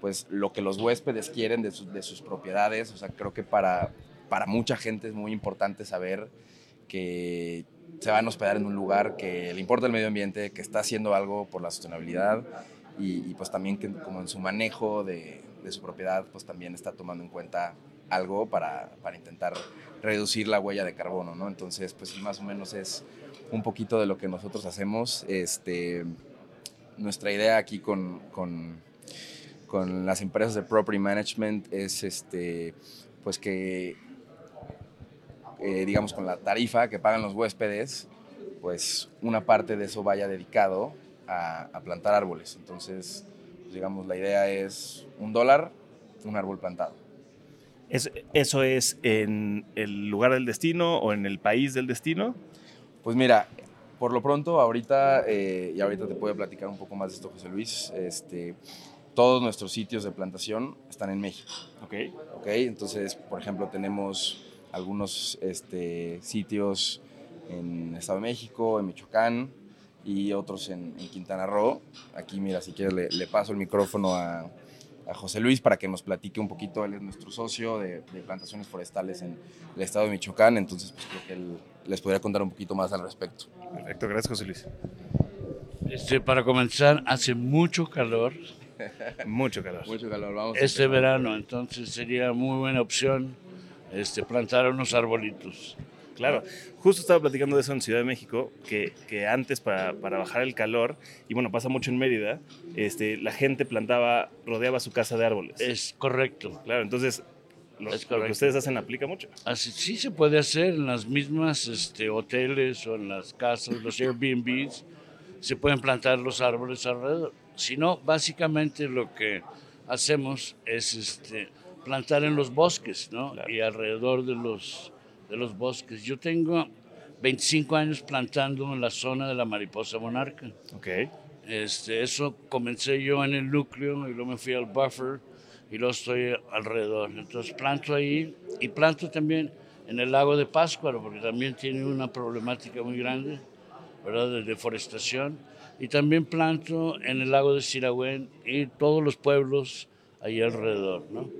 [SPEAKER 4] pues lo que los huéspedes quieren de, su, de sus propiedades, o sea, creo que para, para mucha gente es muy importante saber que se van a hospedar en un lugar que le importa el medio ambiente, que está haciendo algo por la sostenibilidad y, y pues también que como en su manejo de, de su propiedad pues también está tomando en cuenta algo para, para, intentar reducir la huella de carbono, ¿no? Entonces, pues más o menos es un poquito de lo que nosotros hacemos. Este, nuestra idea aquí con, con, con las empresas de property management es este, pues que, eh, digamos, con la tarifa que pagan los huéspedes, pues una parte de eso vaya dedicado a, plantar árboles. Entonces, pues, digamos, la idea es un dólar, un árbol plantado.
[SPEAKER 1] ¿Es, ¿Eso es en el lugar del destino o en el país del destino?
[SPEAKER 4] Pues mira, por lo pronto, ahorita, eh, y ahorita te puedo platicar un poco más de esto, José Luis, este, todos nuestros sitios de plantación están en México.
[SPEAKER 1] Ok.
[SPEAKER 4] Ok, entonces, por ejemplo, tenemos algunos este, sitios en Estado de México, en Michoacán y otros en, en Quintana Roo. Aquí, mira, si quieres, le, le paso el micrófono a, a José Luis para que nos platique un poquito. Él es nuestro socio de, de, plantaciones forestales en el estado de Michoacán, entonces pues creo que él les podría contar un poquito más al respecto.
[SPEAKER 1] Perfecto, gracias José Luis.
[SPEAKER 5] Este, para comenzar, hace mucho calor.
[SPEAKER 1] mucho calor.
[SPEAKER 4] Mucho calor, vamos.
[SPEAKER 5] Este verano, entonces sería muy buena opción este, plantar unos arbolitos.
[SPEAKER 1] Claro, justo estaba platicando de eso en Ciudad de México, que, que antes para, para, bajar el calor, y bueno, pasa mucho en Mérida, este, la gente plantaba, rodeaba su casa de árboles.
[SPEAKER 5] Es correcto.
[SPEAKER 1] Claro, entonces lo, es lo que ustedes hacen aplica mucho.
[SPEAKER 5] Así, sí se puede hacer en las mismas este, hoteles o en las casas, los Airbnbs, se pueden plantar los árboles alrededor. Si no, básicamente lo que hacemos es este, plantar en los bosques, ¿no? Claro. Y alrededor de los de los bosques. Yo tengo 25 años plantando en la zona de la mariposa monarca.
[SPEAKER 1] Okay.
[SPEAKER 5] Este, eso comencé yo en el núcleo y luego me fui al buffer y lo estoy alrededor. Entonces planto ahí y planto también en el lago de Páscuaro porque también tiene una problemática muy grande, ¿verdad? De deforestación. Y también planto en el lago de Siragüen y todos los pueblos ahí alrededor, ¿no?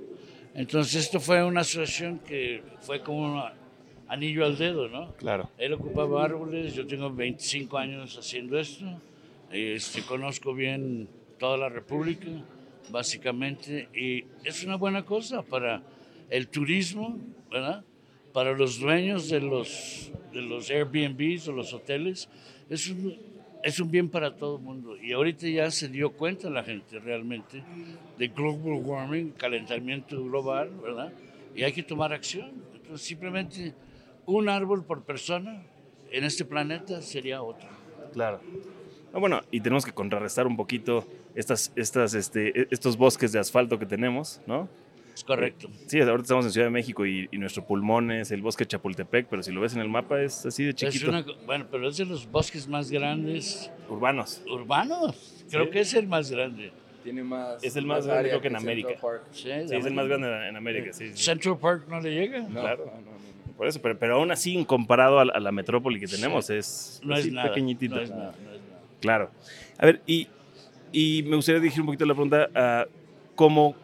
[SPEAKER 5] Entonces esto fue una asociación que fue como una, anillo al dedo, ¿no?
[SPEAKER 1] Claro.
[SPEAKER 5] Él ocupaba árboles, yo tengo 25 años haciendo esto, este, conozco bien toda la República, básicamente, y es una buena cosa para el turismo, ¿verdad? Para los dueños de los, de los Airbnbs o los hoteles, es un, es un bien para todo el mundo. Y ahorita ya se dio cuenta la gente realmente de global warming, calentamiento global, ¿verdad? Y hay que tomar acción. Entonces, simplemente un árbol por persona en este planeta sería otro.
[SPEAKER 1] Claro. Ah, bueno, y tenemos que contrarrestar un poquito estas, estas, este, estos bosques de asfalto que tenemos, ¿no?
[SPEAKER 5] Es correcto.
[SPEAKER 1] Sí, ahorita estamos en Ciudad de México y, y, nuestro pulmón es el bosque Chapultepec, pero si lo ves en el mapa es así de chiquito.
[SPEAKER 5] Es una, bueno, pero es de los bosques más grandes.
[SPEAKER 1] Urbanos.
[SPEAKER 5] Urbanos. Creo ¿Sí? que es el más grande.
[SPEAKER 4] Tiene más.
[SPEAKER 1] Es el más, más grande, creo que en América. Sí, sí es el más grande en América. Sí,
[SPEAKER 5] Central Park no le llega.
[SPEAKER 1] No, claro. No, no, por eso, pero, pero, aún así, comparado a, a la metrópoli que tenemos, sí. es,
[SPEAKER 5] no es nada,
[SPEAKER 1] pequeñitito.
[SPEAKER 5] No es nada, no es nada.
[SPEAKER 1] Claro. A ver, y, y me gustaría dirigir un poquito la pregunta a cómo,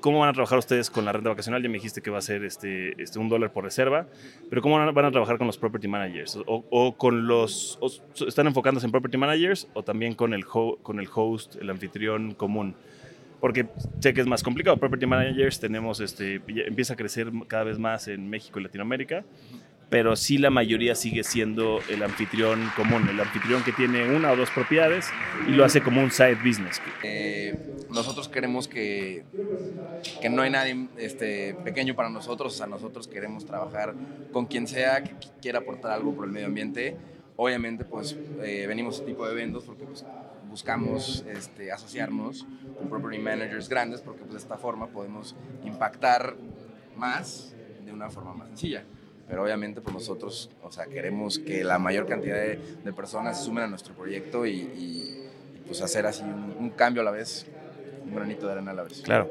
[SPEAKER 1] cómo van a trabajar ustedes con la renta vacacional. Ya me dijiste que va a ser este, este un dólar por reserva, pero ¿cómo van a, van a trabajar con los property managers? O, o con los, o, ¿Están enfocándose en property managers o también con el, ho, con el host, el anfitrión común? Porque sé que es más complicado. Property managers tenemos, este, empieza a crecer cada vez más en México y Latinoamérica, pero sí la mayoría sigue siendo el anfitrión común, el anfitrión que tiene una o dos propiedades y lo hace como un side business.
[SPEAKER 4] Eh, nosotros queremos que, que no hay nadie este, pequeño para nosotros, o sea, nosotros queremos trabajar con quien sea que quiera aportar algo por el medio ambiente. Obviamente, pues eh, venimos a este tipo de eventos porque pues, buscamos este, asociarnos con property managers grandes porque pues, de esta forma podemos impactar más de una forma más sencilla pero obviamente pues nosotros, o sea, queremos que la mayor cantidad de, de personas se sumen a nuestro proyecto y, y pues hacer así un, un, cambio a la vez, un granito de arena a la vez.
[SPEAKER 1] Claro.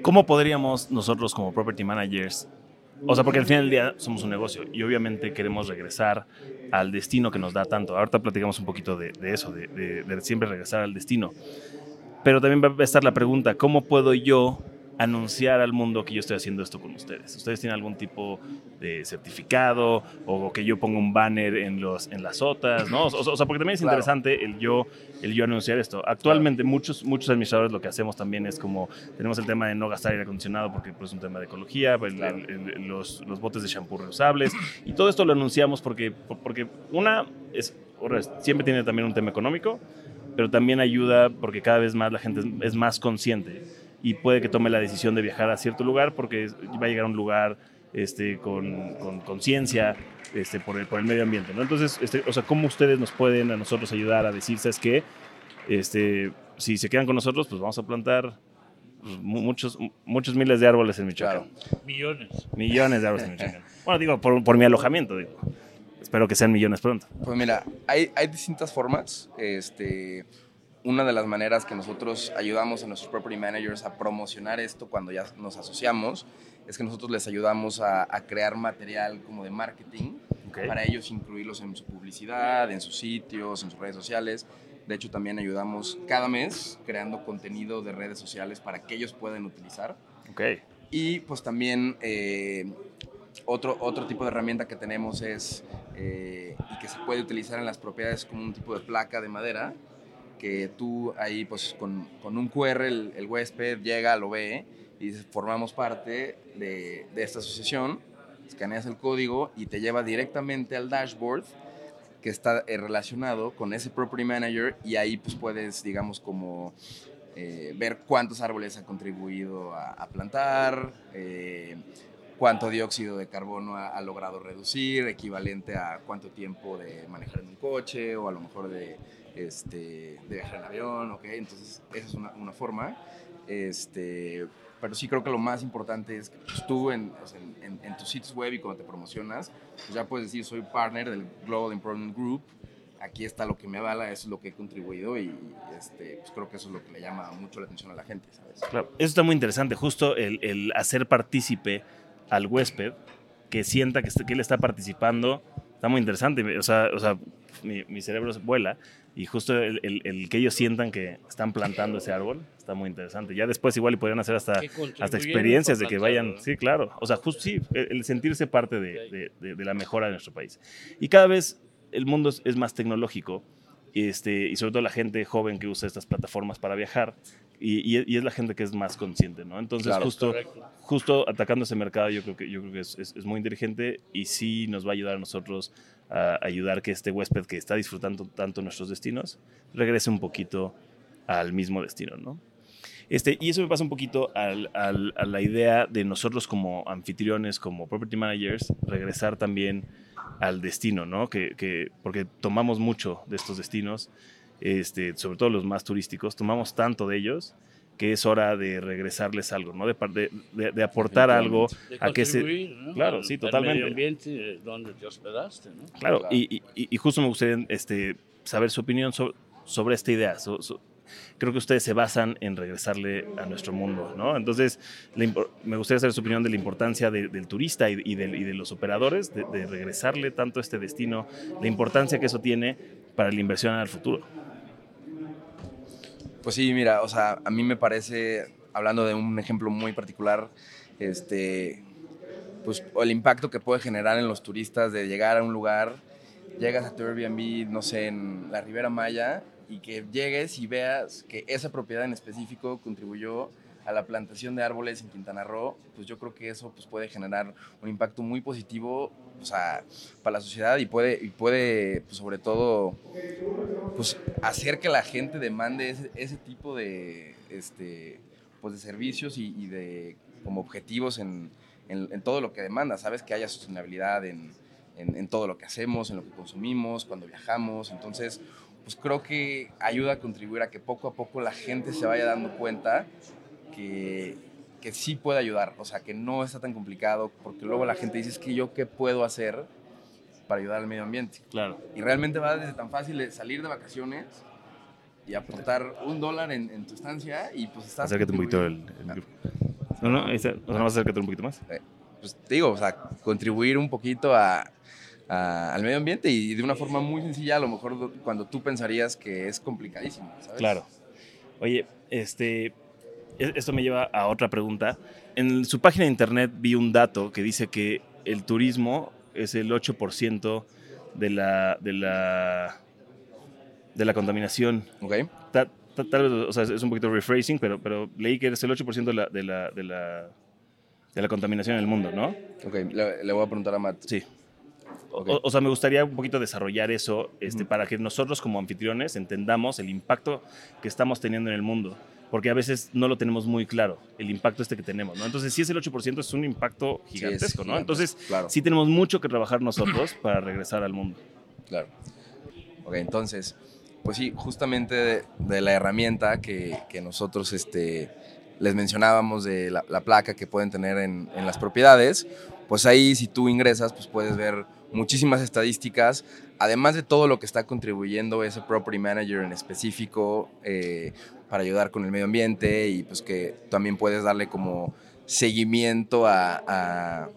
[SPEAKER 1] ¿Cómo podríamos nosotros como property managers, o sea, porque al final del día somos un negocio y obviamente queremos regresar al destino que nos da tanto. Ahorita platicamos un poquito de, eso, de, de siempre regresar al destino. Pero también va a estar la pregunta, ¿cómo puedo yo anunciar al mundo que yo estoy haciendo esto con ustedes. ¿Ustedes tienen algún tipo de certificado o que yo ponga un banner en, los, en las otras? ¿no? O, o sea, porque también es claro. interesante el yo, el yo anunciar esto. Actualmente claro. muchos, muchos administradores lo que hacemos también es como, tenemos el tema de no gastar aire acondicionado porque pues, es un tema de ecología, el, claro. el, el, los, los botes de shampoo reusables y todo esto lo anunciamos porque, porque una, es, siempre tiene también un tema económico, pero también ayuda porque cada vez más la gente es, es más consciente y puede que tome la decisión de viajar a cierto lugar porque va a llegar a un lugar este, con conciencia este, por, el, por el medio ambiente. ¿no? Entonces, este, o sea, ¿cómo ustedes nos pueden a nosotros ayudar a decir, sabes qué? Este, si se quedan con nosotros, pues vamos a plantar muchos, muchos miles de árboles en Michoacán.
[SPEAKER 5] Claro. Millones.
[SPEAKER 1] Millones de árboles en Michoacán. bueno, digo, por, por mi alojamiento, digo. Espero que sean millones pronto.
[SPEAKER 4] Pues mira, hay, hay distintas formas. Este, una de las maneras que nosotros ayudamos a nuestros property managers a promocionar esto cuando ya nos asociamos es que nosotros les ayudamos a, a crear material como de marketing okay. para ellos incluirlos en su publicidad, en sus sitios, en sus redes sociales. De hecho, también ayudamos cada mes creando contenido de redes sociales para que ellos puedan utilizar.
[SPEAKER 1] Okay.
[SPEAKER 4] Y pues también eh, otro, otro tipo de herramienta que tenemos es, eh, y que se puede utilizar en las propiedades como un tipo de placa de madera, que tú ahí pues con, con un QR el, huésped llega, lo ve y formamos parte de, de, esta asociación, escaneas el código y te lleva directamente al dashboard que está eh, relacionado con ese property manager y ahí pues puedes digamos como eh, ver cuántos árboles ha contribuido a, a plantar, eh, cuánto dióxido de carbono ha, ha, logrado reducir, equivalente a cuánto tiempo de manejar en un coche o a lo mejor de este, de viajar en avión, ¿ok? Entonces, esa es una, una, forma. Este, pero sí creo que lo más importante es que pues, tú en, o sea, en, en, tus sitios web y cuando te promocionas, pues ya puedes decir, soy partner del Global Improvement Group, aquí está lo que me avala, eso es lo que he contribuido y este, pues creo que eso es lo que le llama mucho la atención a la gente, ¿sabes?
[SPEAKER 1] Claro, eso está muy interesante, justo el, el hacer partícipe al huésped, que sienta que, que él está participando, está muy interesante, o sea, o sea mi, mi cerebro vuela y justo el, el, el, que ellos sientan que están plantando ese árbol está muy interesante. Ya después igual y podrían hacer hasta, hasta experiencias de que vayan, sí, claro, o sea, justo sí, el, sentirse parte de, de, de, de, la mejora de nuestro país. Y cada vez el mundo es, es más tecnológico y, este, y sobre todo la gente joven que usa estas plataformas para viajar y, y, y es la gente que es más consciente, ¿no? Entonces claro, justo, justo atacando ese mercado yo creo que, yo creo que es, es, es muy inteligente y sí nos va a ayudar a nosotros a ayudar que este huésped que está disfrutando tanto nuestros destinos regrese un poquito al mismo destino, ¿no? Este, y eso me pasa un poquito al, al, a la idea de nosotros como anfitriones, como property managers, regresar también al destino, ¿no? Que, que, porque tomamos mucho de estos destinos, este, sobre todo los más turísticos, tomamos tanto de ellos que es hora de regresarles algo, ¿no? De, de, de aportar algo
[SPEAKER 5] de
[SPEAKER 1] a que se...
[SPEAKER 5] ¿no?
[SPEAKER 1] Claro, sí, totalmente.
[SPEAKER 5] El medio ambiente donde te hospedaste, ¿no?
[SPEAKER 1] Claro, claro. Y, y, y, justo me gustaría este, saber su opinión sobre, sobre esta idea. So, so, creo que ustedes se basan en regresarle a nuestro mundo, ¿no? Entonces, me gustaría saber su opinión de la importancia de, del turista y, y, de, y, de, los operadores, de, de regresarle tanto a este destino, la importancia que eso tiene para la inversión al futuro.
[SPEAKER 4] Pues sí, mira, o sea, a mí me parece, hablando de un ejemplo muy particular, este, pues el impacto que puede generar en los turistas de llegar a un lugar, llegas a tu Airbnb, no sé, en la Ribera Maya, y que llegues y veas que esa propiedad en específico contribuyó a la plantación de árboles en Quintana Roo, pues yo creo que eso pues, puede generar un impacto muy positivo o sea, para la sociedad y puede, y puede pues, sobre todo, pues, hacer que la gente demande ese, ese tipo de, este, pues, de servicios y, y de como objetivos en, en, en, todo lo que demanda, ¿sabes? Que haya sostenibilidad en, en, en, todo lo que hacemos, en lo que consumimos, cuando viajamos. Entonces, pues creo que ayuda a contribuir a que poco a poco la gente se vaya dando cuenta que, que sí puede ayudar, o sea, que no está tan complicado, porque luego la gente dice, es que yo qué puedo hacer para ayudar al medio ambiente.
[SPEAKER 1] Claro.
[SPEAKER 4] Y realmente va desde tan fácil de salir de vacaciones y aportar un dólar en, en tu estancia y pues estás...
[SPEAKER 1] Acércate un poquito el, el No, no. O sea, no acércate un poquito más.
[SPEAKER 4] Eh, pues te digo, o sea, contribuir un poquito a, a, al medio ambiente y de una forma muy sencilla, a lo mejor cuando tú pensarías que es complicadísimo, ¿sabes?
[SPEAKER 1] Claro. Oye, este, esto me lleva a otra pregunta. En su página de internet vi un dato que dice que el turismo es el 8% de la, de la, de la contaminación.
[SPEAKER 4] Ok.
[SPEAKER 1] Ta, ta, tal vez, o sea, es un poquito rephrasing, pero, pero leí que es el 8% de la, de, la, de, la, de la contaminación en el mundo, ¿no?
[SPEAKER 4] Ok, le, le voy a preguntar a Matt.
[SPEAKER 1] Sí. Okay. O, o, sea, me gustaría un poquito desarrollar eso este, para que nosotros como anfitriones entendamos el impacto que estamos teniendo en el mundo porque a veces no lo tenemos muy claro, el impacto este que tenemos, ¿no? Entonces, si es el 8%, es un impacto gigantesco, sí, ¿no? Entonces, claro. sí tenemos mucho que trabajar nosotros para regresar al mundo.
[SPEAKER 4] Claro. Ok, entonces, pues sí, justamente de, de la herramienta que, que, nosotros este, les mencionábamos de la, la placa que pueden tener en, en las propiedades, pues ahí si tú ingresas, pues puedes ver muchísimas estadísticas, además de todo lo que está contribuyendo ese property manager en específico eh, para ayudar con el medio ambiente y pues que también puedes darle como seguimiento a,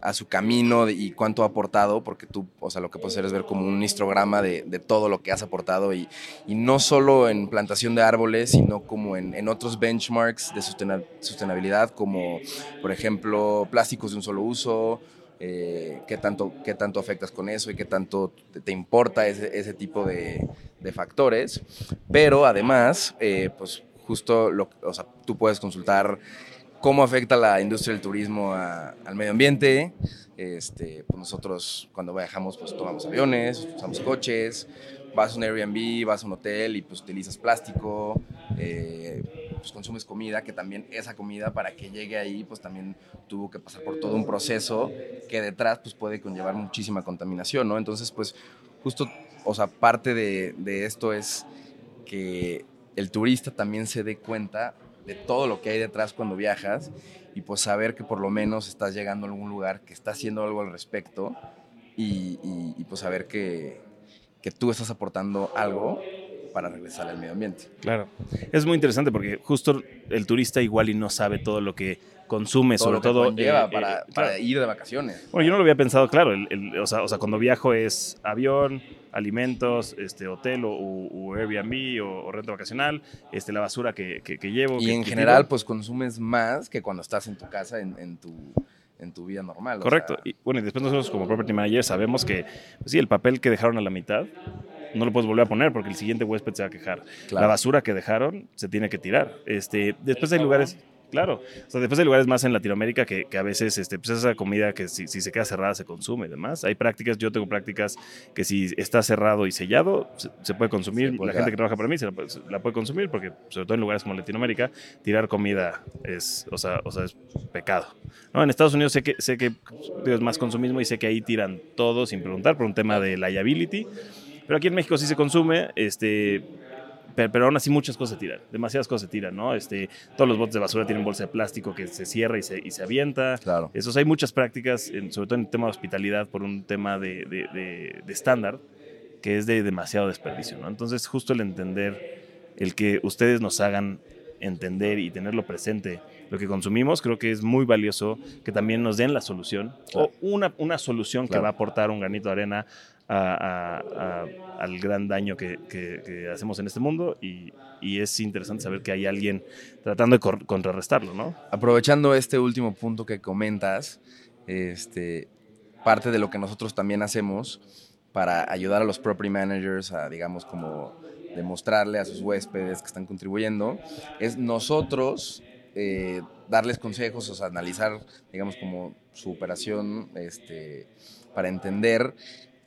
[SPEAKER 4] a, su camino y cuánto ha aportado, porque tú, o sea, lo que puedes hacer es ver como un histograma de, de todo lo que has aportado y, y, no solo en plantación de árboles, sino como en, en otros benchmarks de sostenibilidad, como por ejemplo plásticos de un solo uso, eh, qué, tanto, qué tanto afectas con eso y qué tanto te, te importa ese, ese tipo de, de, factores. Pero además, eh, pues justo lo, o sea, tú puedes consultar cómo afecta la industria del turismo a, al medio ambiente. Este, pues nosotros cuando viajamos pues tomamos aviones, usamos coches, vas a un Airbnb, vas a un hotel y pues utilizas plástico, eh, pues consumes comida, que también esa comida para que llegue ahí pues también tuvo que pasar por todo un proceso que detrás pues puede conllevar muchísima contaminación, ¿no? Entonces pues justo, o sea, parte de, de esto es que el turista también se dé cuenta de todo lo que hay detrás cuando viajas y pues saber que por lo menos estás llegando a algún lugar que está haciendo algo al respecto y, y, y pues saber que, que tú estás aportando algo para regresar al medio ambiente.
[SPEAKER 1] Claro, es muy interesante porque justo el turista igual y no sabe todo lo que consume,
[SPEAKER 4] todo
[SPEAKER 1] sobre
[SPEAKER 4] lo que
[SPEAKER 1] todo
[SPEAKER 4] lleva
[SPEAKER 1] eh,
[SPEAKER 4] para,
[SPEAKER 1] eh,
[SPEAKER 4] para ir de vacaciones.
[SPEAKER 1] Bueno, yo no lo había pensado, claro, el, el, o, sea, o, sea, cuando viajo es avión, alimentos, este, hotel o, o Airbnb o, o, renta vacacional, este, la basura que, que, que llevo.
[SPEAKER 4] Y
[SPEAKER 1] que,
[SPEAKER 4] en general, pues consumes más que cuando estás en tu casa, en, en tu en tu vida normal.
[SPEAKER 1] Correcto.
[SPEAKER 4] O sea,
[SPEAKER 1] y bueno, y después nosotros como property manager sabemos que, pues sí, el papel que dejaron a la mitad no lo puedes volver a poner porque el siguiente huésped se va a quejar. Claro. La basura que dejaron se tiene que tirar. Este, después hay lugares... Claro, o sea, después hay lugares más en Latinoamérica que, que a veces este, pues esa comida que si, si, se queda cerrada se consume y demás. Hay prácticas, yo tengo prácticas que si está cerrado y sellado se, se puede consumir. Se puede la gente que trabaja para mí se la, se la, puede consumir porque, sobre todo en lugares como Latinoamérica, tirar comida es, o sea, o sea, es pecado. ¿no? En Estados Unidos sé que, sé que es más consumismo y sé que ahí tiran todo sin preguntar por un tema de liability. Pero aquí en México sí se consume, este, pero, pero, aún así muchas cosas se tiran, demasiadas cosas se tiran, ¿no? Este, todos los botes de basura tienen bolsa de plástico que se cierra y se, y se avienta.
[SPEAKER 4] Claro.
[SPEAKER 1] Eso, hay muchas prácticas, en, sobre todo en el tema de hospitalidad, por un tema de, de, de, de estándar, que es de demasiado desperdicio, ¿no? Entonces, justo el entender, el que ustedes nos hagan entender y tenerlo presente lo que consumimos, creo que es muy valioso que también nos den la solución claro. o una, una solución claro. que va a aportar un granito de arena al gran daño que, hacemos en este mundo y, y, es interesante saber que hay alguien tratando de contrarrestarlo, ¿no?
[SPEAKER 4] Aprovechando este último punto que comentas, este, parte de lo que nosotros también hacemos para ayudar a los property managers a, digamos, como demostrarle a sus huéspedes que están contribuyendo, es nosotros eh, darles consejos, o sea, analizar, digamos, como su operación, este, para entender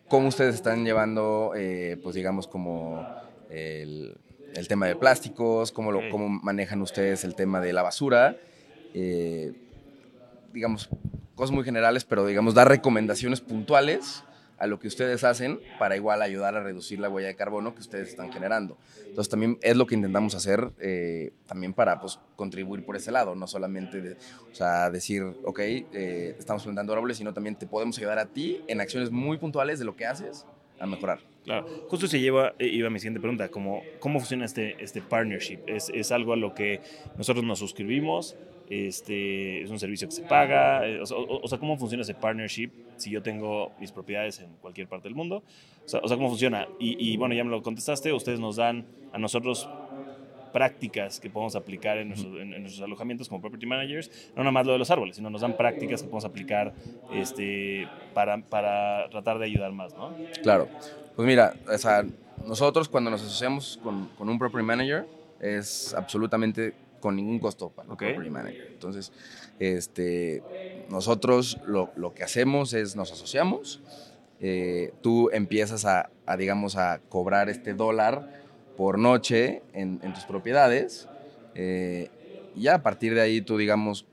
[SPEAKER 4] cómo ustedes están llevando, eh, pues digamos, como el, el tema de plásticos, cómo, lo, cómo manejan ustedes el tema de la basura, eh, digamos, cosas muy generales, pero digamos, dar recomendaciones puntuales a lo que ustedes hacen para igual ayudar a reducir la huella de carbono que ustedes están generando. Entonces también es lo que intentamos hacer eh, también para pues, contribuir por ese lado, no solamente de, o sea, decir, ok, eh, estamos plantando árboles, sino también te podemos ayudar a ti en acciones muy puntuales de lo que haces a mejorar.
[SPEAKER 1] Claro, justo se lleva, eh, iba mi siguiente pregunta, como, ¿cómo funciona este, este partnership? ¿Es, ¿Es algo a lo que nosotros nos suscribimos? Este, ¿Es un servicio que se paga? Eh, O sea, o- o sea, ¿cómo funciona ese partnership si yo tengo mis propiedades en cualquier parte del mundo? O sea, o sea, ¿cómo funciona? Y, y, bueno, ya me lo contestaste, ustedes nos dan a nosotros prácticas que podemos aplicar en nuestros, en- en nuestros alojamientos como property managers, no nada más lo de los árboles, sino nos dan prácticas que podemos aplicar este, para, para tratar de ayudar más, ¿no?
[SPEAKER 4] Claro. Pues mira, o sea, nosotros cuando nos asociamos con, con un property manager es absolutamente con ningún costo para
[SPEAKER 1] Ok.
[SPEAKER 4] el property manager. Entonces, este, nosotros lo, lo que hacemos es nos asociamos, eh, tú empiezas a, a, digamos, a cobrar este dólar por noche en, en tus propiedades eh, y ya a partir de ahí tú, digamos,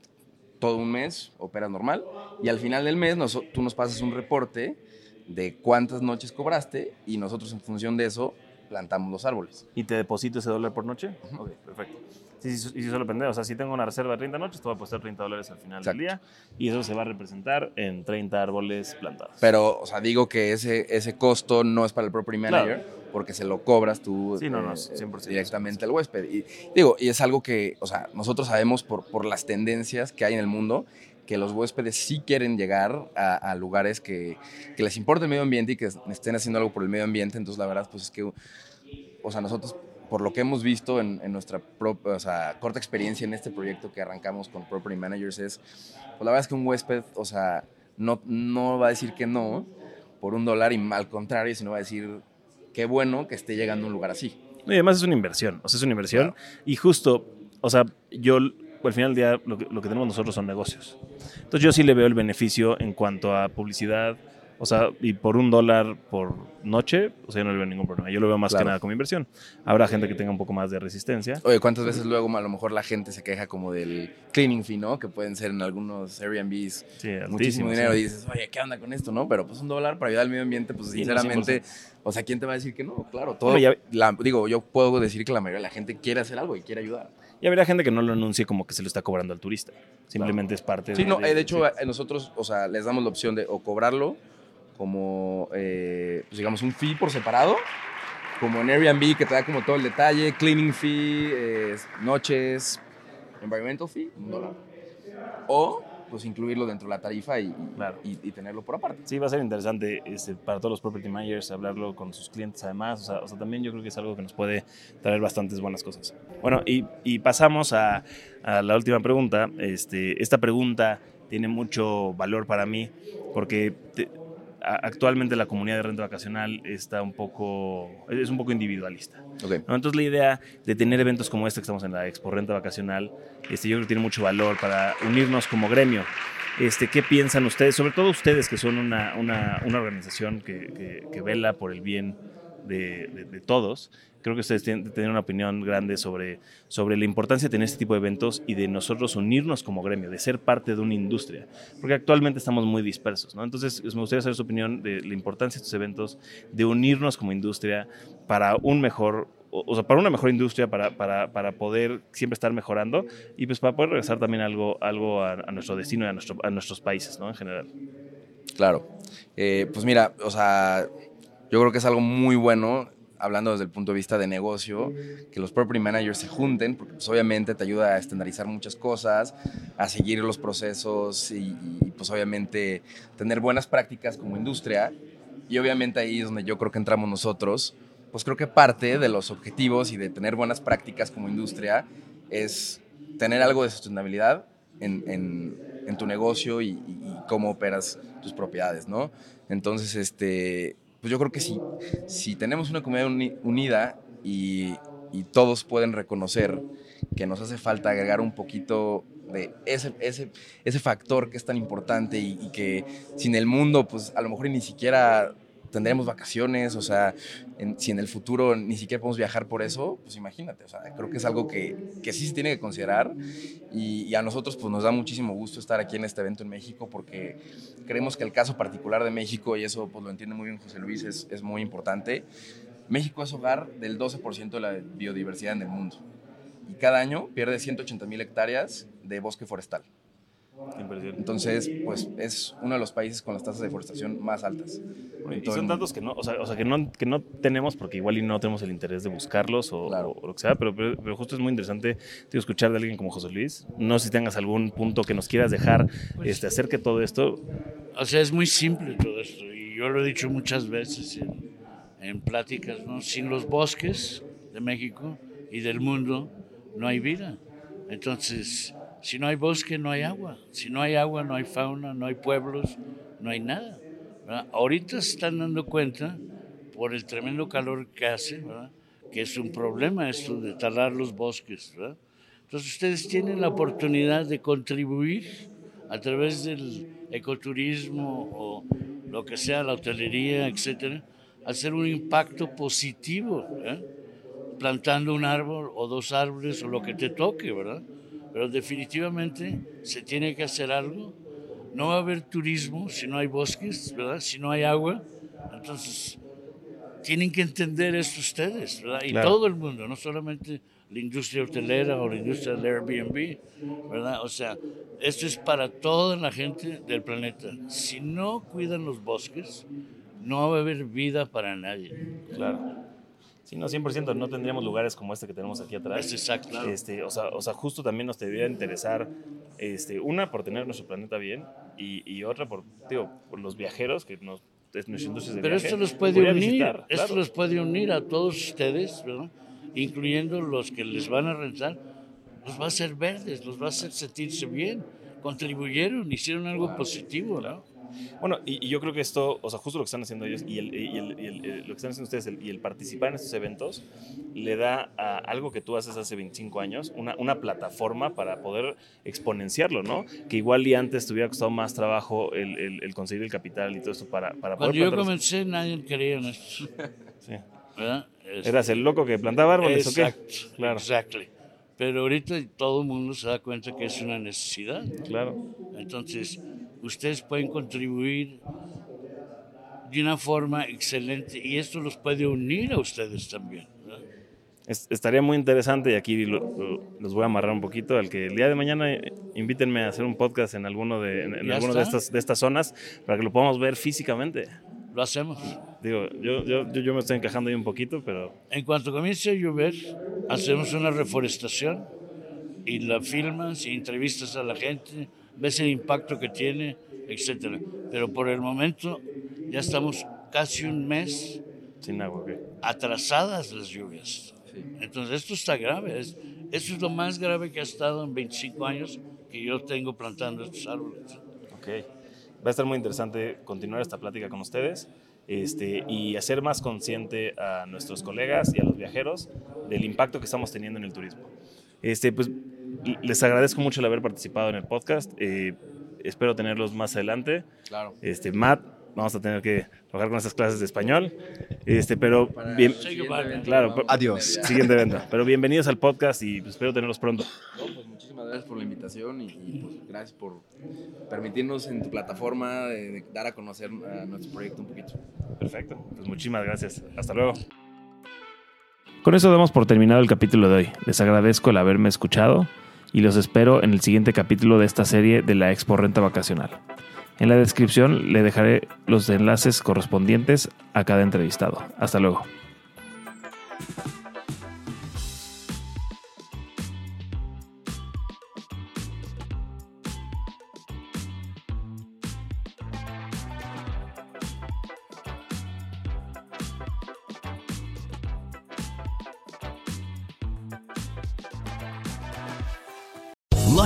[SPEAKER 4] todo un mes operas normal y al final del mes nos- tú nos pasas un reporte de cuántas noches cobraste y nosotros en función de eso plantamos los árboles.
[SPEAKER 1] ¿Y te deposito ese dólar por noche? Ok, perfecto. Sí, sí, sí, solo depende. O sea, si tengo una reserva de 30 noches, te voy a apostar 30 dólares al final
[SPEAKER 4] Exacto.
[SPEAKER 1] del día y eso se va a representar en 30 árboles plantados.
[SPEAKER 4] Pero, o sea, digo que ese, ese costo no es para el property manager porque se lo cobras tú
[SPEAKER 1] Sí, no, no,
[SPEAKER 4] eh,
[SPEAKER 1] 100%,
[SPEAKER 4] directamente al huésped. Y digo, y es algo que, o sea, nosotros sabemos por, por las tendencias que hay en el mundo que los huéspedes sí quieren llegar a, a lugares que, que les importa el medio ambiente y que estén haciendo algo por el medio ambiente. Entonces, la verdad, pues es que, o sea, nosotros, por lo que hemos visto en, en nuestra propia, o sea, corta experiencia en este proyecto que arrancamos con Property Managers, es, pues la verdad es que un huésped, o sea, no, no va a decir que no por un dólar y al contrario, sino va a decir, qué bueno que esté llegando a un lugar así.
[SPEAKER 1] Y además es una inversión, o sea, es una inversión. Y justo, o sea, yo al final del día lo que, lo que tenemos nosotros son negocios. Entonces yo sí le veo el beneficio en cuanto a publicidad, o sea, y por un dólar por noche, o sea, yo no le veo ningún problema. Yo lo veo más
[SPEAKER 4] Claro.
[SPEAKER 1] que nada como inversión. Habrá gente que tenga un poco más de resistencia.
[SPEAKER 4] Oye, ¿cuántas veces luego a lo mejor la gente se queja como del cleaning fee, ¿no? Que pueden ser en algunos Airbnbs
[SPEAKER 1] Sí,
[SPEAKER 4] muchísimo dinero
[SPEAKER 1] sí.
[SPEAKER 4] y dices, oye, ¿qué onda con esto, no? Pero pues un dólar para ayudar al medio ambiente, pues
[SPEAKER 1] Sí, no,
[SPEAKER 4] sinceramente, o sea, ¿quién te va a decir que no? Claro, todo,
[SPEAKER 1] Bueno, ya-
[SPEAKER 4] la- digo, yo puedo decir que la mayoría de la gente quiere hacer algo y quiere ayudar.
[SPEAKER 1] Y habrá gente que no lo anuncie como que se lo está cobrando al turista. Simplemente es parte
[SPEAKER 4] Sí,
[SPEAKER 1] de...
[SPEAKER 4] no, eh, de hecho,
[SPEAKER 1] sí.
[SPEAKER 4] eh, nosotros, o sea, les damos la opción de o cobrarlo como, eh, pues digamos, un fee por separado, como en Airbnb que te da como todo el detalle, cleaning fee, eh, noches, environmental fee, un dólar. O, pues, incluirlo dentro de la tarifa y, y-
[SPEAKER 1] Claro.
[SPEAKER 4] y- y tenerlo por aparte.
[SPEAKER 1] Sí, va a ser interesante este, para todos los property managers hablarlo con sus clientes además. O sea, o sea, también yo creo que es algo que nos puede traer bastantes buenas cosas. Bueno, y, y pasamos a, a la última pregunta. Este, esta pregunta tiene mucho valor para mí porque te- actualmente la comunidad de renta vacacional está un poco, es un poco individualista.
[SPEAKER 4] Ok.
[SPEAKER 1] ¿no? Entonces la idea de tener eventos como este que estamos en la Expo Renta Vacacional, este, yo creo que tiene mucho valor para unirnos como gremio. Este, ¿Qué piensan ustedes? Sobre todo ustedes que son una, una, una organización que, que- que vela por el bien de, todos. Creo que ustedes tienen, una opinión grande sobre, sobre la importancia de tener este tipo de eventos y de nosotros unirnos como gremio, de ser parte de una industria. Porque actualmente estamos muy dispersos. ¿no? Entonces, me gustaría saber su opinión de la importancia de estos eventos, de unirnos como industria para un mejor o sea, para una mejor industria, para, para, para poder siempre estar mejorando y pues para poder regresar también algo, algo a, a nuestro destino y a, nuestro, a nuestros países, ¿no? En general.
[SPEAKER 4] Claro. Eh, pues mira, o sea, yo creo que es algo muy bueno, hablando desde el punto de vista de negocio, que los property managers se junten, porque pues, obviamente te ayuda a estandarizar muchas cosas, a seguir los procesos y, y, pues obviamente tener buenas prácticas como industria. Y obviamente ahí es donde yo creo que entramos nosotros. Pues creo que parte de los objetivos y de tener buenas prácticas como industria es tener algo de sustentabilidad en, en, en tu negocio y, y- y cómo operas tus propiedades, ¿no? Entonces, este, pues yo creo que si, si tenemos una comunidad uni- unida y, y todos pueden reconocer que nos hace falta agregar un poquito de ese, ese, ese factor que es tan importante y, y que sin el mundo, pues a lo mejor ni siquiera tendremos vacaciones, o sea, en- si en el futuro ni siquiera podemos viajar por eso, pues imagínate, o sea, creo que es algo que, que sí se tiene que considerar y, y a nosotros pues nos da muchísimo gusto estar aquí en este evento en México porque creemos que el caso particular de México, y eso pues lo entiende muy bien José Luis, es, es muy importante, México es hogar del 12% de la biodiversidad en el mundo y cada año pierde 180 mil hectáreas de bosque forestal. Entonces, pues es uno de los países con las tasas de deforestación más altas.
[SPEAKER 1] Y son datos que no, o sea, o sea, que no, que no tenemos porque igual y no tenemos el interés de buscarlos o,
[SPEAKER 4] Claro.
[SPEAKER 1] o lo que sea, pero, pero, pero justo es muy interesante tío, escuchar de alguien como José Luis. No sé si tengas algún punto que nos quieras dejar
[SPEAKER 5] Pues
[SPEAKER 1] este, acerca de todo esto.
[SPEAKER 5] O sea, es muy simple todo esto. Y yo lo he dicho muchas veces en, en pláticas, ¿no? Sin los bosques de México y del mundo no hay vida. Entonces, si no hay bosque, no hay agua. Si no hay agua, no hay fauna, no hay pueblos, no hay nada. ¿verdad? Ahorita se están dando cuenta, por el tremendo calor que hace, ¿verdad? que es un problema esto de talar los bosques. ¿verdad? Entonces ustedes tienen la oportunidad de contribuir a través del ecoturismo o lo que sea, la hotelería, etcétera, hacer un impacto positivo, plantando un árbol o dos árboles o lo que te toque, ¿verdad? Pero definitivamente se tiene que hacer algo. No va a haber turismo si no hay bosques, ¿verdad? Si no hay agua. Entonces, tienen que entender esto ustedes, ¿verdad? Y
[SPEAKER 1] Claro.
[SPEAKER 5] todo el mundo, no solamente la industria hotelera o la industria del Airbnb, ¿verdad? O sea, esto es para toda la gente del planeta. Si no cuidan los bosques, no va a haber vida para nadie.
[SPEAKER 1] Claro. Sí, no, 100%. No tendríamos lugares como este que tenemos aquí atrás.
[SPEAKER 5] Es exacto.
[SPEAKER 1] Este, o, sea, o sea, justo también nos debería interesar, este, una, por tener nuestro planeta bien y, y otra, por, digo, por los viajeros, que nos, es nuestra industria de
[SPEAKER 5] Pero
[SPEAKER 1] viaje,
[SPEAKER 5] esto los puede unir,
[SPEAKER 1] visitar,
[SPEAKER 5] esto
[SPEAKER 1] claro.
[SPEAKER 5] los puede unir a todos ustedes, ¿verdad? incluyendo los que les van a rentar, los va a hacer verdes, los va a hacer sentirse bien, contribuyeron, hicieron algo positivo, ¿no?
[SPEAKER 1] Bueno, y, y yo creo que esto, o sea, justo lo que están haciendo ellos y, el, y el- y el- eh, lo que están haciendo ustedes y el participar en estos eventos le da a algo que tú haces hace 25 años, una, una plataforma para poder exponenciarlo, ¿no? Que igual y antes te hubiera costado más trabajo el, conseguir el capital y todo esto para, para
[SPEAKER 5] Cuando
[SPEAKER 1] poder
[SPEAKER 5] yo
[SPEAKER 1] plantar-
[SPEAKER 5] comencé nadie creía en esto,
[SPEAKER 1] Sí.
[SPEAKER 5] ¿verdad? Este,
[SPEAKER 1] Eras el loco que plantaba árboles, ¿o qué?
[SPEAKER 5] Exacto,
[SPEAKER 1] Claro.
[SPEAKER 5] exactly. Pero ahorita todo el mundo se da cuenta que es una necesidad. ¿no?
[SPEAKER 1] Claro.
[SPEAKER 5] Entonces, ustedes pueden contribuir de una forma excelente y esto los puede unir a ustedes también.
[SPEAKER 1] Es- estaría muy interesante y aquí lo- lo- los voy a amarrar un poquito al que el día de mañana invítenme a hacer un podcast en alguno de, en, en alguno de estas, de estas zonas para que lo podamos ver físicamente.
[SPEAKER 5] Lo hacemos.
[SPEAKER 1] Digo, yo, yo, yo, yo me estoy encajando ahí un poquito, pero
[SPEAKER 5] En cuanto comience a llover, hacemos una reforestación y la filmas y entrevistas a la gente, ves el impacto que tiene, etcétera. Pero por el momento ya estamos casi un mes
[SPEAKER 1] sin agua, ¿ok?
[SPEAKER 5] atrasadas las lluvias. Entonces esto está grave. Es, esto es lo más grave que ha estado en 25 años que yo tengo plantando estos árboles.
[SPEAKER 1] Ok. Va a estar muy interesante continuar esta plática con ustedes este, y hacer más consciente a nuestros colegas y a los viajeros del impacto que estamos teniendo en el turismo. Este, pues, les agradezco mucho el haber participado en el podcast. eh, espero tenerlos más adelante.
[SPEAKER 4] Claro.
[SPEAKER 1] Este, Matt, vamos a tener que trabajar con estas clases de español. Este, pero bien,
[SPEAKER 5] goodbye.
[SPEAKER 1] claro, pero-
[SPEAKER 6] Adiós.
[SPEAKER 1] siguiente evento. Pero bienvenidos al podcast y pues, espero tenerlos pronto.
[SPEAKER 4] No, pues muchísimas gracias por la invitación y, y, pues, gracias por permitirnos en tu plataforma de, de dar a conocer a nuestro proyecto un poquito.
[SPEAKER 1] Perfecto. Pues muchísimas gracias. Hasta luego.
[SPEAKER 7] Con eso damos por terminado el capítulo de hoy. Les agradezco el haberme escuchado y los espero en el siguiente capítulo de esta serie de la Expo Renta Vacacional. En la descripción le dejaré los enlaces correspondientes a cada entrevistado. Hasta luego.